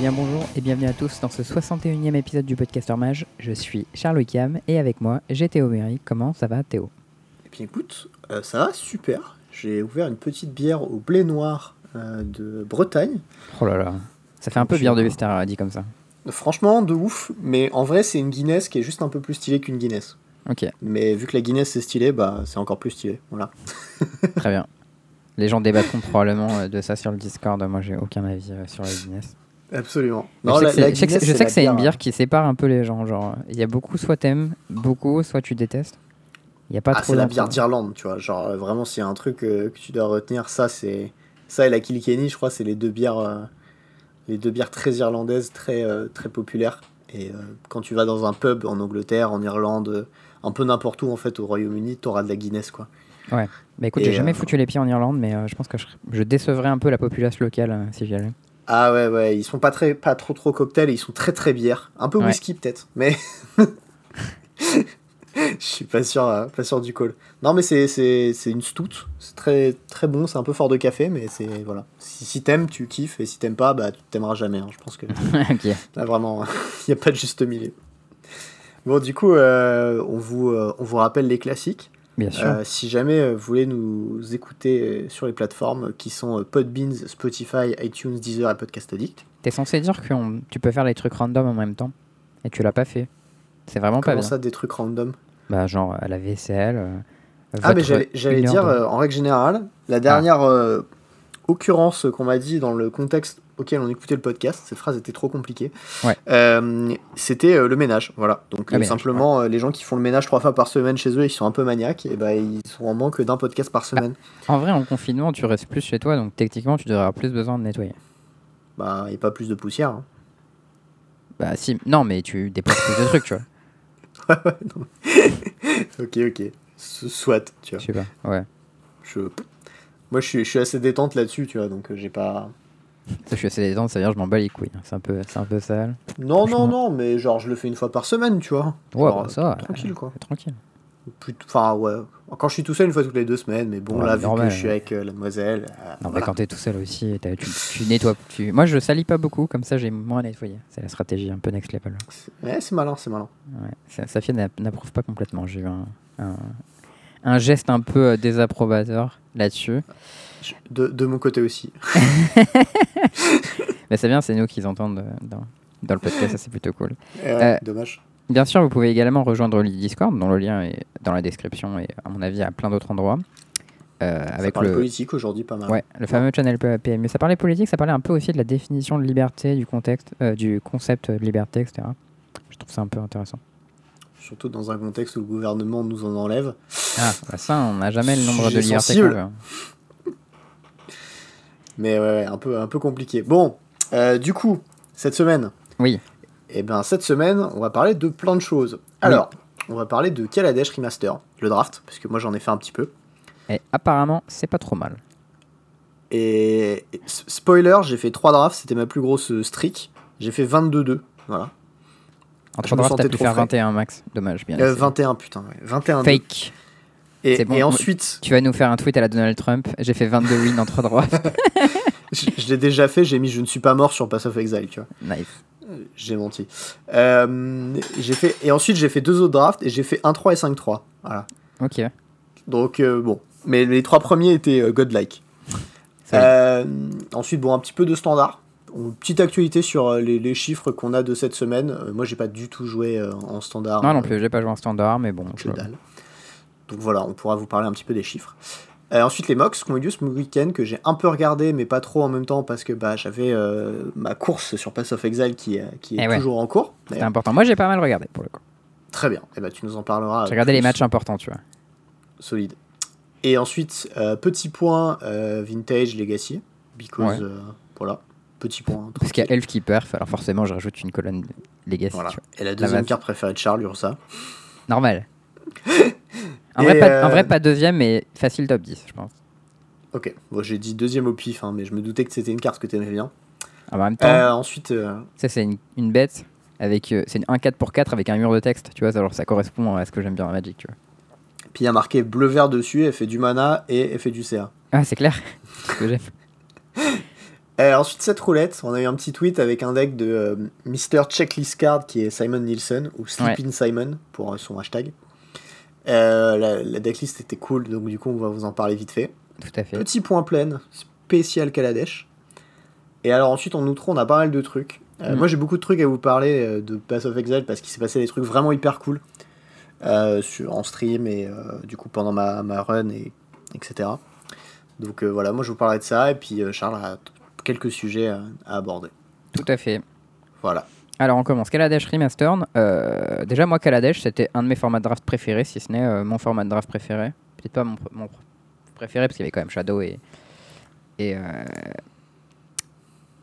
bien bonjour et bienvenue à tous dans ce 61e épisode du Podcaster Mage. Je suis Charles Wickham et avec moi j'ai Théo Méry. Comment ça va Théo? Eh bien écoute, euh, ça va super. J'ai ouvert une petite bière au blé noir euh, de Bretagne. Oh là là, ça fait un peu bière de Vester dit comme ça. Franchement, de ouf, mais en vrai c'est une Guinness qui est juste un peu plus stylée qu'une Guinness. Ok, Mais vu que la Guinness c'est stylé, bah c'est encore plus stylé. Voilà. très bien. Les gens débattront probablement euh, de ça sur le Discord. Moi j'ai aucun avis sur la Guinness. Absolument. Non, je la- sais que la c'est- Guinness, je sais que une bière- qui sépare un peu les gens. Genre, il y a beaucoup, soit t'aimes beaucoup, soit tu détestes. Il y a pas Ah, trop c'est la bière d'Irlande, tu vois. Genre euh, vraiment, s'il y a un truc euh, que tu dois retenir, ça c'est ça et la Kilkenny, je crois, c'est les deux bières, euh, les deux bières très irlandaises, très euh, très populaires. Et euh, quand tu vas dans un pub en Angleterre, en Irlande, un peu n'importe où en fait au Royaume-Uni, t'auras de la Guinness quoi. Bah écoute, j'ai jamais euh, foutu les pieds en Irlande, mais euh, je pense que je, je décevrais un peu la population locale euh, si j'y allais. Ah ouais ouais, ils sont pas très pas trop trop cocktails, et ils sont très très bières, un peu Ouais. whisky peut-être, mais je suis pas sûr euh, pas sûr du call. Non mais c'est c'est c'est une stout, c'est très très bon, c'est un peu fort de café, mais c'est voilà. Si, si t'aimes, tu kiffes, et si t'aimes pas, bah tu t'aimeras jamais. hein. Je pense que ok. là vraiment, il y a pas de juste milieu. Bon du coup, euh, on vous euh, on vous rappelle les classiques. Bien sûr. Euh, si jamais euh, vous voulez nous écouter euh, sur les plateformes qui sont Podbeans, Spotify, iTunes, Deezer et Podcast Addict. T'es censé dire que on- tu peux faire les trucs random en même temps. Et tu l'as pas fait. C'est vraiment pas Comment bien. ça, des trucs random? Bah, genre à la vaisselle. euh, Ah, mais j'allais dire, de- en règle générale, la dernière euh, occurrence qu'on m'a dit dans le contexte auquel on écoutait le podcast, cette phrase était trop compliquée, Ouais. euh, c'était euh, le ménage. Voilà. Donc Le ménage, simplement, euh, les gens qui font le ménage trois fois par semaine chez eux, ils sont un peu maniaques, et bah, ils sont en manque d'un podcast par semaine. En vrai, en confinement, tu restes plus chez toi, donc techniquement, tu devrais avoir plus besoin de nettoyer. Bah, a pas plus de poussière. hein. Bah, si. Non, mais tu déplaces plus de trucs, tu vois. Ok, ok. Soit, tu vois. Je sais pas. Ouais. Je... Moi, je suis, je suis assez détente là-dessus, tu vois, donc j'ai pas. Ça, je suis assez détente, ça veut dire que je m'en bats les couilles. C'est un peu, c'est un peu sale. Non, non, non, mais genre, je le fais une fois par semaine, tu vois. Ouais, Genre, bah, ça tranquille, quoi. Tranquille. Enfin, ouais. Quand je suis tout seul, une fois toutes les deux semaines, mais bon, Ouais, là, vu normal, que je suis ouais. avec euh, la demoiselle. euh, Non, mais voilà. quand t'es tout seul aussi, t'as- tu, tu nettoies. Tu... Moi, je salis pas beaucoup, comme ça, j'ai moins à nettoyer. C'est la stratégie un peu next level. C'est- Ouais, c'est malin, c'est malin. Ouais. Safia n'a- n'approuve pas complètement. J'ai eu un, un, un geste un peu euh, désapprobateur là-dessus. De, de mon côté aussi. Mais c'est bien, c'est nous qui entendent euh, dans, dans le podcast, ça c'est plutôt cool. Eh Euh, Dommage. Bien sûr, vous pouvez également rejoindre le Discord, dont le lien est dans la description et à mon avis à plein d'autres endroits. Euh, Ça avec parle le, politique aujourd'hui, pas mal. ouais, le fameux channel PMU. Ça parlait politique, ça parlait un peu aussi de la définition de liberté, du contexte, euh, du concept de liberté, etc. Je trouve ça un peu intéressant. Surtout dans un contexte où le gouvernement nous en enlève. Ah, bah ça, on n'a jamais le nombre de libertés sensible. qu'on veut. hein. Mais ouais, ouais, un peu, un peu compliqué. Bon, euh, du coup, cette semaine. Oui. Eh bien, cette semaine, on va parler de plein de choses. Alors, on va parler de Kaladesh Remaster, le draft, parce que moi j'en ai fait un petit peu. Et apparemment, c'est pas trop mal. Et et spoiler, j'ai fait 3 drafts, c'était ma plus grosse euh, streak. J'ai fait 22-2, voilà. En Je trois me drafts, sentais t'as pu faire frais. 21 max. Dommage, bien. Euh, essayé. 21, putain, ouais. 21 Fake. Et, C'est bon. et ensuite, Tu vas nous faire un tweet à la Donald Trump. J'ai fait 22 wins en 3 drafts. je, je l'ai déjà fait, j'ai mis Je ne suis pas mort sur Pass of Exile, tu vois. nice. J'ai menti. Euh, j'ai fait, et ensuite, j'ai fait deux autres drafts et j'ai fait 1-3 et 5-3. Voilà. Ok. Donc, euh, bon. Mais les trois premiers étaient euh, godlike. Euh, ensuite, bon, un petit peu de standard. Une petite actualité sur euh, les, les chiffres qu'on a de cette semaine. Euh, moi, j'ai pas du tout joué euh, en standard. Non, non euh, plus, j'ai pas joué en standard, mais bon. que je- dalle. Donc voilà, on pourra vous parler un petit peu des chiffres. Euh, ensuite, les mocks qui ont eu ce week-end, que j'ai un peu regardé, mais pas trop en même temps, parce que bah, j'avais euh, ma course sur Pass of Exile qui, euh, qui est Eh ouais. toujours en cours. C'est important. Moi, j'ai pas mal regardé pour le coup. Très bien, et bah, tu nous en parleras. J'ai regardé les matchs importants, tu vois. Solide. Et ensuite, euh, petit point Vintage Legacy, because, Ouais. voilà, petit point. Parce qu'il y a. Elf qui perf, alors forcément, je rajoute une colonne Legacy. Voilà. Et la deuxième carte préférée de Charles, Ursa. Normal. En Et, vrai, pas, en euh, vrai, pas deuxième, mais facile top 10, je pense. Ok, bon, j'ai dit deuxième au pif, hein, mais je me doutais que c'était une carte que tu aimais bien. En même temps, Euh, ensuite, euh, ça, c'est une, une bête. avec euh, C'est une 1 4 pour 4 avec un mur de texte, tu vois. Ça, genre, ça correspond à ce que j'aime bien en Magic, tu vois. puis il y a marqué bleu-vert dessus, elle fait du mana et elle fait du CA. Ah, c'est clair. ce que j'aime. Euh, ensuite, cette roulette, on a eu un petit tweet avec un deck de euh, Mr. Checklist Card qui est Simon Nielsen, ou Sleeping Simon pour euh, son hashtag. Euh, la, la decklist était cool, donc du coup, on va vous en parler vite fait. Tout à fait. Petit point plein, spécial Kaladesh. Et alors ensuite en outro on a pas mal de trucs. Euh, Mm. Moi j'ai beaucoup de trucs à vous parler euh, de Pass of Exile parce qu'il s'est passé des trucs vraiment hyper cool euh, sur, en stream et du coup pendant ma, ma run et etc. Donc voilà, moi je vous parlerai de ça et puis Charles a quelques sujets à, à aborder. Tout à fait. Voilà. Alors on commence. Kaladesh Remastered. Euh, déjà moi Kaladesh c'était un de mes formats de draft préférés, si ce n'est euh, mon format de draft préféré. Peut-être pas mon, pr- mon pr- préféré parce qu'il y avait quand même Shadow et... et euh,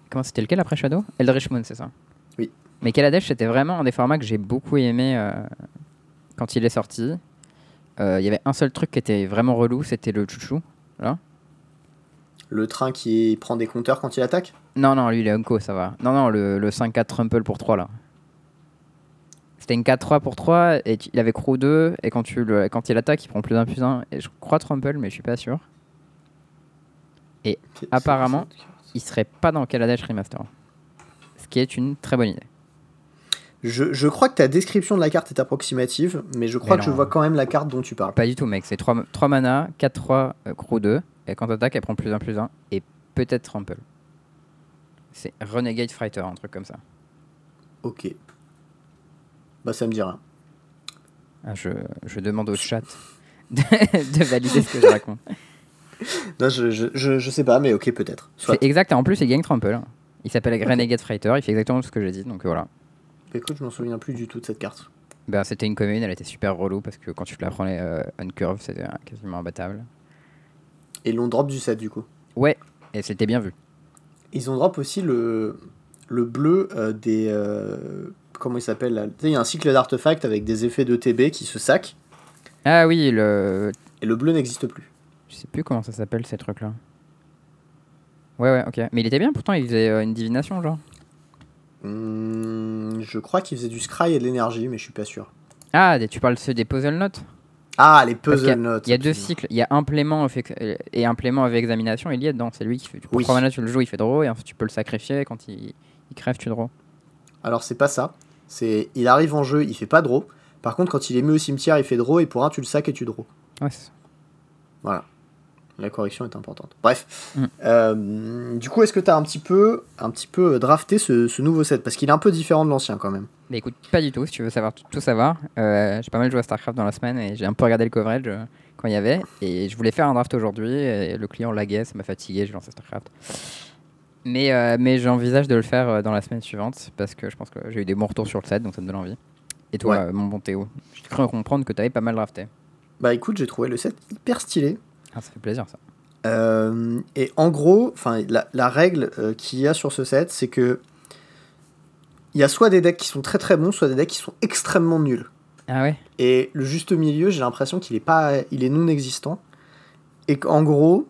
Comment c'était lequel après Shadow? Eldritch Moon c'est ça? Oui. Mais Kaladesh c'était vraiment un des formats que j'ai beaucoup aimé euh, quand il est sorti. Il y avait un seul truc qui était vraiment relou, c'était le chouchou. Le train qui prend des compteurs quand il attaque? Non, non, lui il est Unco, ça va. Non, non, le, le 5-4 Trumple pour 3 là. C'était une 4-3 pour 3 et tu- il avait Crew 2 et quand, tu le, quand il attaque il prend plus d'un plus un. Et je crois Trumple mais je suis pas sûr. C'est- Apparemment. Il serait pas dans Kaladesh Remaster. Ce qui est une très bonne idée. Je, je crois que ta description de la carte est approximative, mais je crois Mais que je non. vois quand même la carte dont tu parles. Pas du tout mec, c'est 3, 3 mana, 4-3 euh, Crew 2 et quand attaque elle prend plus un plus un et peut-être Trumple. C'est Renegade Fighter, un truc comme ça. Ok. Bah ça me dit rien. Ah, je, je demande au chat de, de valider ce que je raconte. Non, je, je, je, je sais pas, mais ok peut-être. C'est exact, en plus il gagne Trample. Il s'appelle Renegade Fighter, il fait exactement ce que j'ai dit, donc voilà. Écoute, je m'en souviens plus du tout de cette carte. Ben, c'était une commune, elle était super relou parce que quand tu te la prenais euh, on curve, c'était quasiment imbattable. Et l'ont drop du set du coup. Ouais, et c'était bien vu. Ils ont drop aussi le, le bleu euh, des. euh, comment il s'appelle il y a un cycle d'artefacts avec des effets de TB qui se sac, Ah oui, le. et le bleu n'existe plus. Je sais plus comment ça s'appelle ces trucs-là. Ouais, ouais, ok. Mais il était bien pourtant, il faisait euh, une divination, genre. Hmm, je crois qu'il faisait du scry et de l'énergie, mais je suis pas sûr. Ah, tu parles de ceux des puzzle notes? Ah, les y a- puzzle notes. Il y a deux cycles, il y a implément avec- et implément avec examination, il y est dedans. C'est lui qui fait. Pour Oui. 3 mana, tu le joues, il fait draw, et ensuite tu peux le sacrifier. Quand il, il crève, tu draw. Alors c'est pas ça. C'est il arrive en jeu, il fait pas draw. Par contre, quand il est mis au cimetière, il fait draw et pour un, tu le sacs et tu draw. Ouais. Voilà. La correction est importante. Bref. Mm. Euh, du coup, est-ce que tu as un petit peu, un petit peu drafté ce, ce nouveau set? Parce qu'il est un peu différent de l'ancien quand même. Mais écoute, pas du tout, si tu veux savoir tout, savoir. euh, j'ai pas mal joué à StarCraft dans la semaine et j'ai un peu regardé le coverage euh, quand il y avait. Et je voulais faire un draft aujourd'hui et le client laguait, ça m'a fatigué, j'ai lancé StarCraft. Mais, euh, mais j'envisage de le faire euh, dans la semaine suivante parce que je pense que j'ai eu des bons retours sur le set donc ça me donne envie. Et toi, Ouais. euh, mon bon Théo, j'ai cru comprendre que tu avais pas mal drafté. Bah écoute, j'ai trouvé le set hyper stylé. Ah, ça fait plaisir ça. Euh, et en gros, la, la règle euh, qu'il y a sur ce set, c'est que il y a soit des decks qui sont très très bons, soit des decks qui sont extrêmement nuls. Ah ouais? Et le juste milieu, j'ai l'impression qu'il est pas, il est non existant. Et qu'en gros,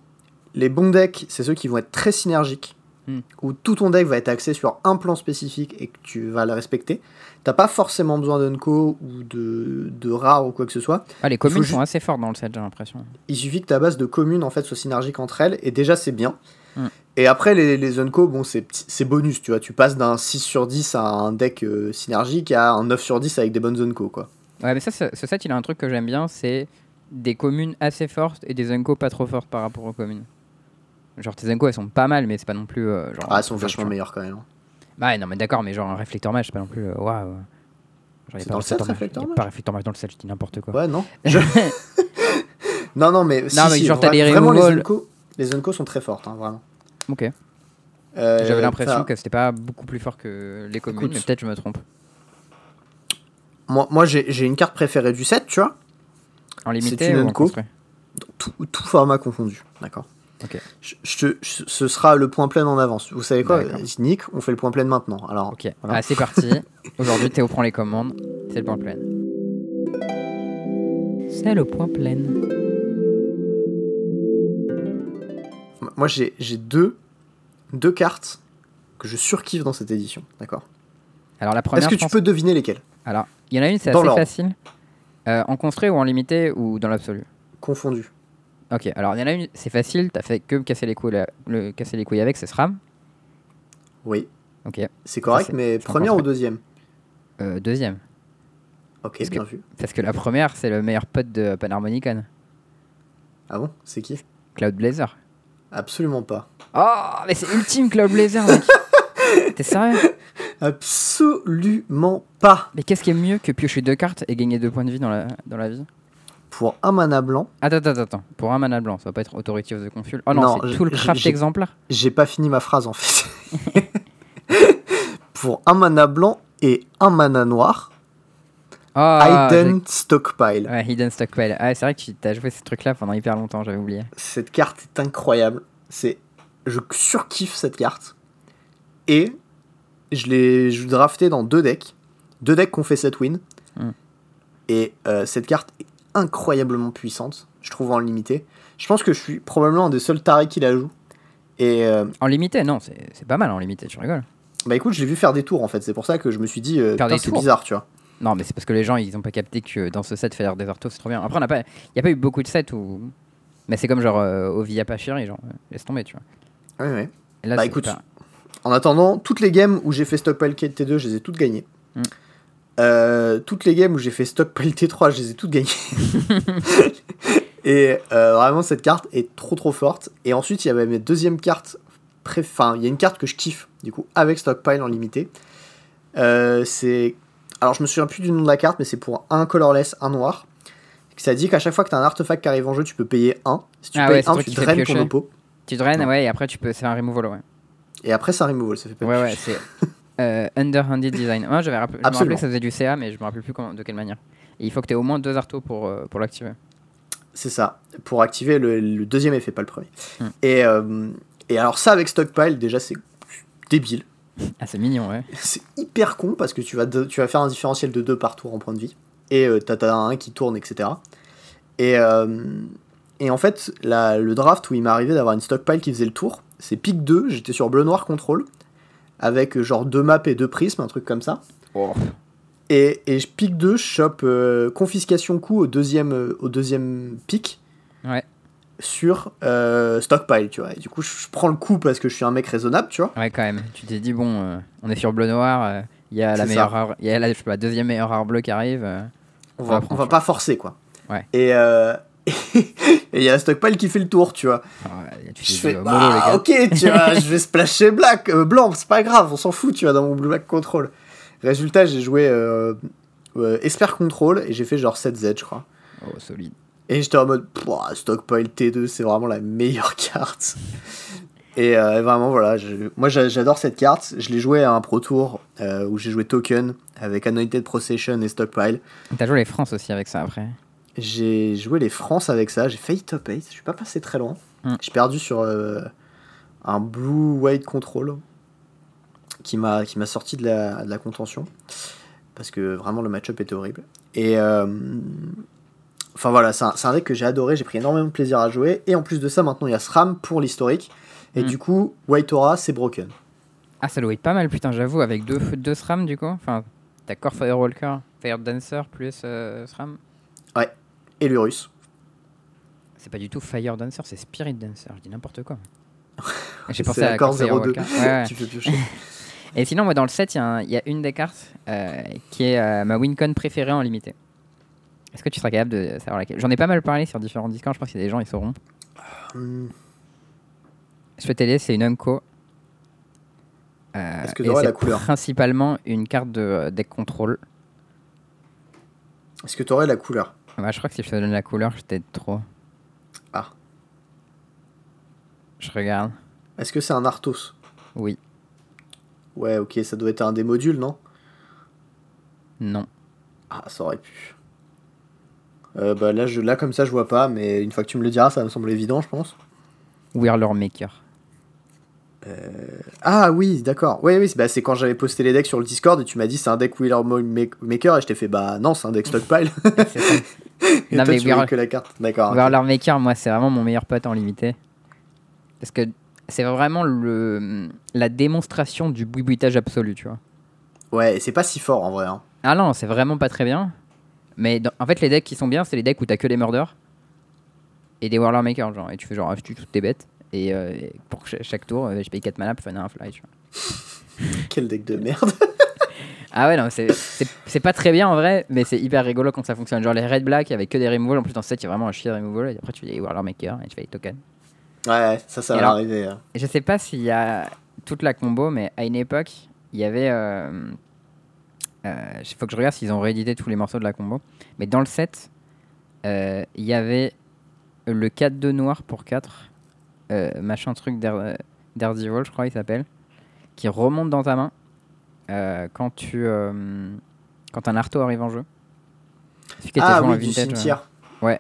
les bons decks, c'est ceux qui vont être très synergiques, Hmm. où tout ton deck va être axé sur un plan spécifique et que tu vas le respecter. T'as pas forcément besoin d'unco ou de, de rare ou quoi que ce soit. Ah, les communes sont assez fortes dans le set, j'ai l'impression. Il suffit que ta base de communes en fait soit synergique entre elles et déjà c'est bien. Hmm. Et après les, les unco, bon c'est bonus, tu vois, tu passes d'un 6 sur 10 à un deck euh, synergique à un 9 sur 10 avec des bonnes unco quoi. Ouais, mais ça, ce ce set, il a un truc que j'aime bien, c'est des communes assez fortes et des uncos pas trop fortes par rapport aux communes. Genre tes elles sont pas mal, mais c'est pas non plus. euh, genre, Ah, elles sont vachement meilleures quand même. hein. Bah ouais, non, mais d'accord, mais genre un réflecteur match, c'est pas non plus. euh, Waouh. A C'est pas dans le set, Mage pas réflecteur match dans le set, je dis n'importe quoi. Ouais, non Je- Non, non, mais, si, Non, mais si, genre, t'as des vraiment les. Unco, les Unco sont très fortes, hein, vraiment. Ok. Euh, J'avais l'impression que c'était pas beaucoup plus fort que les communes, mais peut-être je me trompe. Moi, moi j'ai une carte préférée du set, tu vois. En limité une ou en tout format confondu, d'accord Ok. Je, je te- je- ce sera le point plein en avance. Vous savez quoi D'accord. Nick, on fait le point plein maintenant. Alors, Ok, Voilà. ah, c'est parti. Aujourd'hui, Théo prend les commandes. C'est le point plein. C'est le point plein. moi j'ai j'ai deux, deux cartes que je surkiffe dans cette édition, d'accord? Alors la première, Est-ce que tu pense- peux deviner lesquelles? Alors, il y en a une, c'est assez facile. Euh, en construit ou en limité ou dans l'absolu? Confondues. Ok, alors il y en a une, c'est facile, t'as fait que me casser les couilles, la- le, casser les couilles avec, c'est SRAM. Oui, Ok. c'est correct, mais première ou deuxième Euh, deuxième. Ok, Parce que- vu. Parce que la première, c'est le meilleur pote de Panharmonicon. Ah bon C'est qui? Cloud Blazer. Absolument pas. Oh, mais c'est ultime Cloud Blazer, mec. T'es sérieux? Absolument pas. Mais qu'est-ce qui est mieux que piocher deux cartes et gagner deux points de vie dans la, dans la vie? Pour un mana blanc, Attends, attends, attends. Pour un mana blanc, ça va pas être Authority of the Confuse. Oh non, Non, c'est tout le craft j'ai- exemplaire. j'ai pas fini ma phrase en fait. Pour un mana blanc et un mana noir, Ah, Hidden Stockpile. Ouais, Hidden Stockpile. Ah, c'est vrai que tu as joué ce truc-là pendant hyper longtemps, j'avais oublié. Cette carte est incroyable. C'est, je surkiffe cette carte. Et je l'ai je drafté dans deux decks. Deux decks qui ont fait 7 wins. Hmm. Et euh, cette carte est incroyablement puissante, je trouve en limité. Je pense que je suis probablement un des seuls tarés qui la joue. Et euh, En limité, non, c'est pas mal en limité, tu rigoles. bah écoute, je l'ai vu faire des tours en fait. C'est pour ça que je me suis dit, euh, c'est bizarre, tu vois. Non, mais c'est parce que les gens, ils ont pas capté que dans ce set, faire des artos, c'est trop bien. Après, on a pas, y a pas eu beaucoup de sets où. Mais c'est comme genre euh, Ovi Apachiri, genre, euh, laisse tomber, tu vois. Ouais, ouais. Là, Bah, écoute, pas- En attendant, toutes les games où j'ai fait Stockpile T2, je les ai toutes gagnées. Mm. Euh, toutes les games où j'ai fait Stockpile T3, je les ai toutes gagnées. et euh, vraiment, cette carte est trop trop forte. Et ensuite, il y avait mes deuxièmes cartes. pré- Enfin, il y a une carte que je kiffe, du coup, avec Stockpile en limité. Euh, c'est. Alors, je me souviens plus du nom de la carte, mais c'est pour un colorless, un noir. Ça dit qu'à chaque fois que tu as un artefact qui arrive en jeu, tu peux payer un. Si tu Ah ouais, payes c'est un, truc tu draines ton oppo. Tu draines, Ouais. ouais, et après, tu peux. C'est un removal, ouais. Et après, ça removal, ça fait pas Ouais, ouais, c'est euh, underhanded design. Moi, je me rappelais que ça faisait du CA, mais je me rappelle plus comment- de quelle manière. Et il faut que tu aies au moins deux artos pour, euh, pour l'activer. C'est ça, pour activer le, le deuxième effet, pas le premier. Hmm. Et, euh, et alors ça avec Stockpile, déjà c'est débile. Ah, c'est mignon, ouais. C'est hyper con parce que tu vas, de- tu vas faire un différentiel de 2 par tour en point de vie. Et euh, t'as t'as un qui tourne, etc. Et, et en fait, la- le draft où il m'est arrivé d'avoir une Stockpile qui faisait le tour, c'est pick 2, j'étais sur bleu-noir contrôle, avec euh, genre deux maps et deux prismes, un truc comme ça. Oh. Et, et je pick 2, je chope euh, confiscation coup au deuxième, euh, au deuxième pick. Ouais. Sur euh, stockpile, tu vois. Et du coup, je, je prends le coup parce que je suis un mec raisonnable, tu vois. Ouais, quand même. Tu t'es dit, bon, euh, on est sur bleu-noir, il y a la meilleure art- y a la, je sais pas, deuxième meilleure art bleu qui arrive. euh. On va, on va pas forcer, quoi. Ouais. Et euh, et il y a la stockpile qui fait le tour, tu vois. Ah ouais, tu Je fais, dit, euh, mollo, les bah, gars. ok, tu vois, je vais splasher black, euh, blanc, c'est pas grave, on s'en fout, tu vois, dans mon black control. Résultat, j'ai joué euh, euh, Esper Control et j'ai fait genre 7Z, je crois. Oh, solide. Et j'étais en mode, Stockpile T2, c'est vraiment la meilleure carte. Et euh, vraiment, voilà, je- moi j'a- j'adore cette carte. Je l'ai joué à un Pro Tour euh, où j'ai joué Token avec Anointed Procession et Stockpile. T'as joué les France aussi avec ça après. J'ai joué les France avec ça, j'ai failli top 8, je suis pas passé très loin. Mm. J'ai perdu sur euh, un Blue White Control qui m'a sorti de la, de la contention parce que vraiment le match-up était horrible. Et euh, enfin voilà, c'est un, un deck que j'ai adoré, j'ai pris énormément de plaisir à jouer. Et en plus de ça, maintenant il y a SRAM pour l'historique. Et Mm. du coup, White Aura c'est broken. Ah, ça doit être pas mal, putain, j'avoue, avec deux, deux SRAM du coup. Enfin, t'as Core Firewalker, Fire Dancer plus euh, SRAM. Et l'Urus. C'est pas du tout Fire Dancer, c'est Spirit Dancer, je dis n'importe quoi. J'ai C'est pensé à l'accord Core 02 Firewalker. Ouais, ouais. qui fait piocher. Et sinon, moi, dans le set, il y, a y une des cartes euh, qui est euh, ma Wincon préférée en limité. Est-ce que tu seras capable de savoir laquelle? J'en ai pas mal parlé sur différents discords, je pense qu'il y a des gens, ils sauront. Hmm, Je peux t'aider, c'est une Unco. Euh, Est-ce que t'auras la couleur? principalement une carte de deck control. Est-ce que tu aurais la couleur? Ouais, je crois que si je te donne la couleur, je t'aide trop. Ah. Je regarde. Est-ce que c'est un Arthos Oui. Ouais, ok, ça doit être un des modules, non? Non. Ah, ça aurait pu. Euh, bah là, je, là, comme ça, je vois pas, mais une fois que tu me le diras, ça me semble évident, je pense. Whirler Maker. Ah oui, d'accord. Oui, oui, c'est bah, c'est quand j'avais posté les decks sur le Discord et tu m'as dit c'est un deck Wheeler Maker et je t'ai fait bah non, c'est un deck Stockpile. C'est ça. et Non, toi, mais tu que la carte. D'accord. Maker, moi, c'est vraiment mon meilleur pote en limité. Parce que c'est vraiment le, la démonstration du boubouitage absolu, tu vois. Ouais, c'est pas si fort en vrai. hein. Ah non, c'est vraiment pas très bien. Mais dans- en fait, les decks qui sont bien, c'est les decks où t'as que des murders et des Whirler Maker, genre. Et tu fais genre, ah, tue toutes tes bêtes. Et euh, pour cha- chaque tour, euh, je paye 4 mana pour faire un fly, tu vois. Quel deck de merde. Ah ouais, non, c'est- c'est c'est pas très bien en vrai, mais c'est hyper rigolo quand ça fonctionne. Genre les red black avec que des removals, en plus dans ce set, il y a vraiment un chier de removal, et après tu dis Warlord Maker et tu fais les tokens. Ouais, ça, ça Et va alors- arriver. hein. Je sais pas s'il y a toute la combo, mais à une époque, il y avait. euh, euh, Il faut que je regarde s'ils ont réédité tous les morceaux de la combo. Mais dans le set, euh, il y avait le 4-2 noir pour 4, euh, machin truc d'Air- d'Airdival, je crois il s'appelle, qui remonte dans ta main euh, quand tu. euh, quand un arto arrive en jeu. Était Ah oui, du vintage, euh, cimetière. Ouais.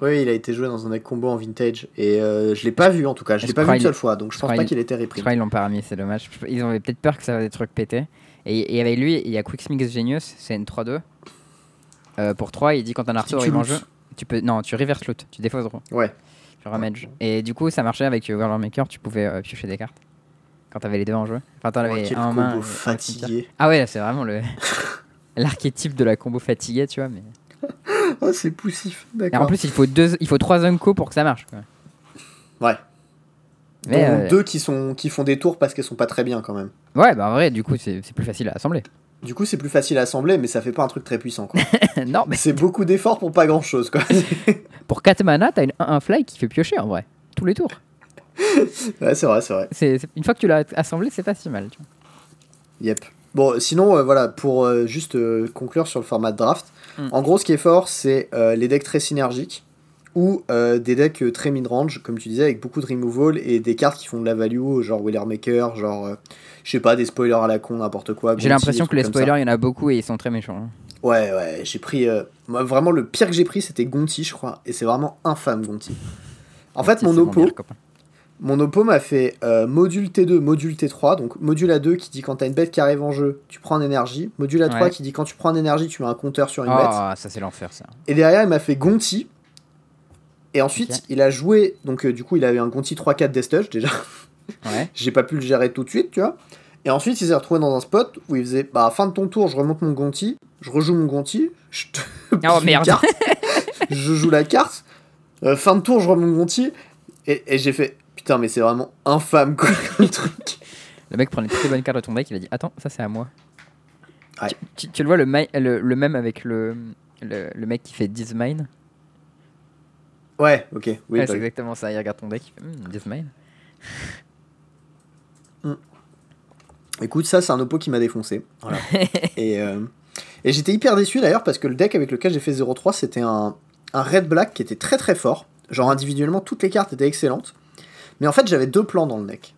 Oui, il a été joué dans un deck combo en vintage. Et euh, je l'ai pas vu en tout cas. Je l'ai pas vu une seule fois. Donc je pense pas qu'il ait été Je repris. crois qu'ils l'ont pas remis, c'est dommage. Ils avaient peut-être peur que ça fasse des trucs pétés. Et, et avec lui, il y a Quicksmix Genius, c'est une 3-2. Euh, pour 3, il dit quand un Si arceau tu arrive en jeu, tu peux. Non, tu reverse loot, tu défausses Ouais. Et du coup, ça marchait avec euh, Warlord Maker, tu pouvais euh, piocher des cartes. Quand t'avais les deux en jeu. Enfin, t'en avais quel un en main. fatigué. cimetière. Ah ouais, c'est vraiment le. L'archétype de la combo fatiguée, tu vois. Mais... Oh, c'est poussif. D'accord. en plus, il faut, deux, il faut 3 Unco pour que ça marche. Quoi. Ouais. Mais, Dont euh, deux qui, sont, qui font des tours parce qu'elles sont pas très bien quand même. Ouais, bah en vrai, du coup, c'est plus facile à assembler. Du coup, c'est plus facile à assembler, mais ça fait pas un truc très puissant. Quoi. non, mais c'est beaucoup d'efforts pour pas grand chose. Quoi. pour 4 mana, t'as une 1 fly qui fait piocher en vrai. Tous les tours. ouais, c'est vrai, c'est vrai. C'est c'est- une fois que tu l'as assemblé, c'est pas si mal. Tu vois. Yep. Bon, sinon, euh, voilà, pour euh, juste euh, conclure sur le format de draft, Mm. en gros, ce qui est fort, c'est les decks très synergiques ou des decks très mid-range, comme tu disais, avec beaucoup de removal et des cartes qui font de la value, genre Wheeler Maker, genre, je sais pas, des spoilers à la con, n'importe quoi. J'ai l'impression que les spoilers, il y en a beaucoup et ils sont très méchants. hein. Ouais, ouais, j'ai pris. euh, moi, vraiment, le pire que j'ai pris, c'était Gonti, je crois, et c'est vraiment infâme, Gonti. En fait, mon oppo, mon oppo m'a fait euh, module T2, module T3, donc module A2 qui dit quand t'as une bête qui arrive en jeu, tu prends en énergie, module A3 Ouais. qui dit quand tu prends en énergie, tu mets un compteur sur une bête, Ah, ça c'est l'enfer ça. et derrière il m'a fait Gonti, et ensuite il a joué, donc euh, du coup il avait un Gonti 3-4 Destush déjà, Ouais. j'ai pas pu le gérer tout de suite, tu vois, et ensuite il s'est retrouvé dans un spot où il faisait, bah fin de ton tour je remonte mon Gonti, je rejoue mon Gonti, je te Oh une merde. carte, je joue la carte, euh, fin de tour je remonte mon Gonti, et, et j'ai fait, putain mais c'est vraiment infâme quoi le truc. Le mec prend les très bonnes cartes de ton deck, il a dit Attends, ça c'est à moi. Ouais. Tu, tu- tu le vois le, le, le même avec le, le, le mec qui fait 10 mine Ouais, ok, oui, Ouais, c'est exactement ça. Il regarde ton deck, il fait Hmm, 10 mine. Écoute, ça, c'est un oppo qui m'a défoncé. Voilà. et euh, et j'étais hyper déçu d'ailleurs parce que le deck avec lequel j'ai fait 0-3, c'était un, un red black qui était très très fort. Genre individuellement, toutes les cartes étaient excellentes. Mais en fait, j'avais deux plans dans le deck.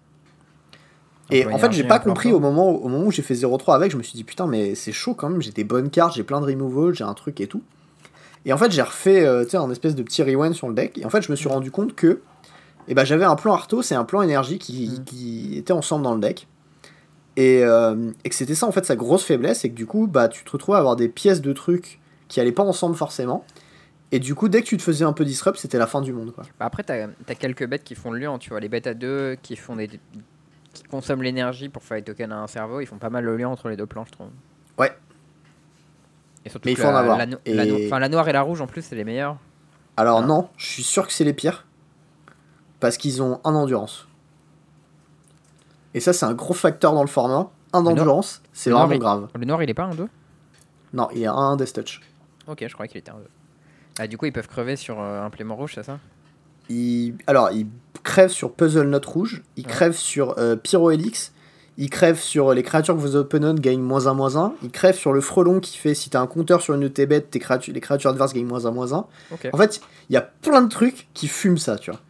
Et en fait, j'ai pas compris au moment, au moment où j'ai fait 0-3 avec, je me suis dit putain, mais c'est chaud quand même, j'ai des bonnes cartes, j'ai plein de removal, j'ai un truc et tout. Et en fait, j'ai refait euh, tu sais, un espèce de petit rewind sur le deck. Et en fait, je me suis rendu compte que eh ben, j'avais un plan Arthos et un plan énergie qui, Mm. qui étaient ensemble dans le deck. Et, euh, et que c'était ça en fait sa grosse faiblesse, et que du coup, bah, tu te retrouvais à avoir des pièces de trucs qui allaient pas ensemble forcément. Et du coup, dès que tu te faisais un peu disrupt, c'était la fin du monde. Quoi. Bah après, t'as as quelques bêtes qui font le lien, tu vois. Les bêtes à deux qui font des. qui consomment l'énergie pour faire les tokens à un cerveau, ils font pas mal le lien entre les deux plans, je trouve. Ouais. Et surtout Mais il faut en avoir. La, no- Et- la no- enfin, la noire et la rouge en plus, c'est les meilleurs. Alors Ah. non, je suis sûr que c'est les pires. Parce qu'ils ont un endurance. Et ça, c'est un gros facteur dans le format. Un d'endurance, c'est vraiment est- grave. Le noir, il est pas un 2 Non, il a un Death Touch. Ok, je croyais qu'il était un 2. Ah, du coup, ils peuvent crever sur euh, un plément rouge, c'est ça? Il... Alors, il crève sur Puzzle Note Rouge, il Ouais. crève sur euh, Pyro Helix, il crève sur les créatures que vos opponents gagnent moins 1 moins 1, il crève sur le frelon qui fait si t'as un compteur sur une de tes bêtes, tes créatures, les créatures adverses gagnent moins 1 moins 1. Ok. En fait, il y a plein de trucs qui fument ça, tu vois.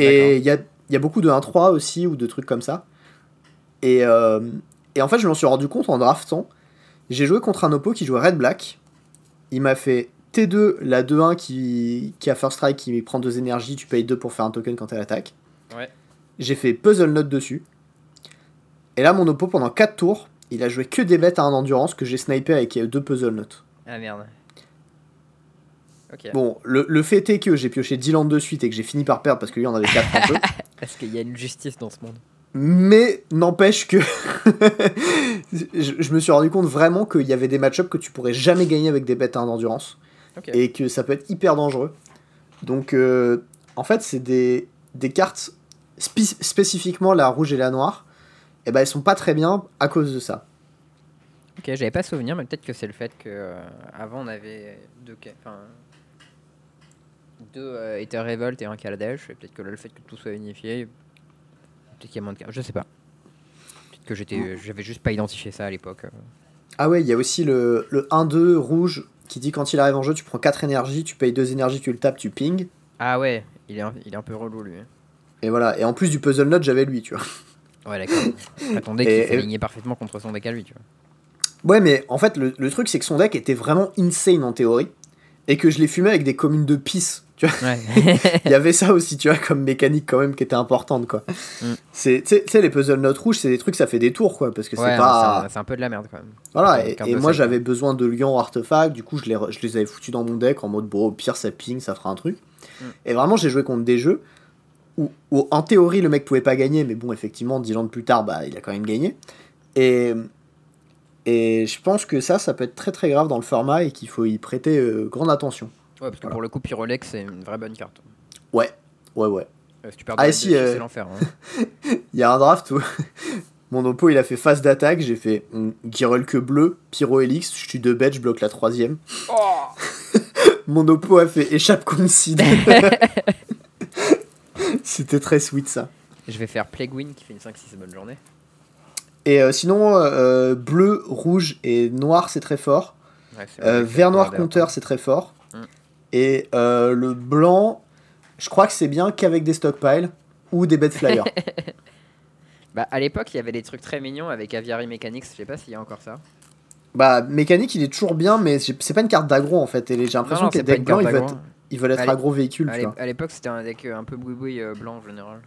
Et il y a, il y a beaucoup de 1-3 aussi, ou de trucs comme ça. Et, euh, et en fait, je m'en suis rendu compte en draftant. J'ai joué contre un oppo qui jouait Red Black. Il m'a fait T2, la 2-1 qui, qui a First Strike, qui prend 2 énergies, tu payes 2 pour faire un token quand elle attaque. Ouais. J'ai fait Puzzle Note dessus. Et là, mon oppo, pendant 4 tours, il a joué que des bêtes à 1 endurance que j'ai snipé avec 2 Puzzle Notes. Ah merde. Bon, le, le fait est que j'ai pioché 10 landes de suite et que j'ai fini par perdre parce que lui en avait 4 en jeu. Parce qu'il y a une justice dans ce monde. Mais n'empêche que je, je me suis rendu compte vraiment qu'il y avait des match que tu pourrais jamais gagner avec des bêtes à 1 endurance Ok. et que ça peut être hyper dangereux. Donc euh, en fait c'est des, des cartes spé- spécifiquement la rouge et la noire et ben elles sont pas très bien à cause de ça. Ok, j'avais pas souvenir, mais peut-être que c'est le fait que euh, avant on avait deux, enfin, deux euh, Ether Revolt et un Kaladesh, et peut-être que là, le fait que tout soit unifié, peut-être qu'il y a moins de cas, je sais pas. Peut-être que j'étais, j'avais juste pas identifié ça à l'époque. euh. Ah ouais, il y a aussi le, le 1-2 rouge qui dit quand il arrive en jeu, tu prends 4 énergies, tu payes 2 énergies, tu le tapes, tu ping. Ah ouais, il est, un, il est un peu relou lui. Et voilà. Et en plus du puzzle note, j'avais lui, tu vois. Ouais, d'accord. Attendez Et- qu'il et- s'alignait parfaitement contre son deck à lui, tu vois. Ouais, mais en fait, le, le truc, c'est que son deck était vraiment insane en théorie. Et que je l'ai fumé avec des communes de pisse. Tu vois, Ouais. il y avait ça aussi, tu vois, comme mécanique quand même qui était importante, quoi. Mm. C'est, tu sais- les puzzle notes rouges, c'est des trucs, ça fait des tours, quoi. Parce que c'est pas. c'est un- peu de la merde quand même. Voilà, et, moi j'avais besoin de lions artefacts, du coup je les, je les avais foutus dans mon deck en mode bon, au pire ça ping, ça fera un truc. Mm. Et vraiment j'ai joué contre des jeux où, où, en théorie le mec pouvait pas gagner, mais bon, effectivement, 10 ans de plus tard, bah il a quand même gagné. Et, et je pense que ça, ça peut être très très grave dans le format et qu'il faut y prêter euh, grande attention. Ouais, parce que Voilà. pour le coup, Pyrolex, c'est une vraie bonne carte. Ouais, ouais, ouais. Euh, si tu perds Ah, si, LDG, euh, c'est l'enfer. hein. Il y a un draft où mon oppo il a fait phase d'attaque, j'ai fait Girulk bleu, Pyro Helix, je tue deux bêtes, je bloque la troisième. Mon oppo a fait échappe concede. C'était très sweet ça. Je vais faire Plague Win qui fait une 5-6 bonne journée. Et euh, sinon, euh, bleu, rouge et noir c'est très fort. Ouais, c'est vert, noir, c'est compteur c'est très fort. Et euh, le blanc, je crois que c'est bien qu'avec des stockpiles ou des bed flyers. Bah, à l'époque, il y avait des trucs très mignons avec Aviary Mechanics. Je sais pas s'il y a encore ça. bah, mécanique il est toujours bien, mais c'est pas une carte d'aggro en fait. Et j'ai l'impression que les decks blancs ils veulent être, ils veulent être aggro véhicule. À l'époque, c'était un deck euh, un peu boui-boui euh, blanc en général.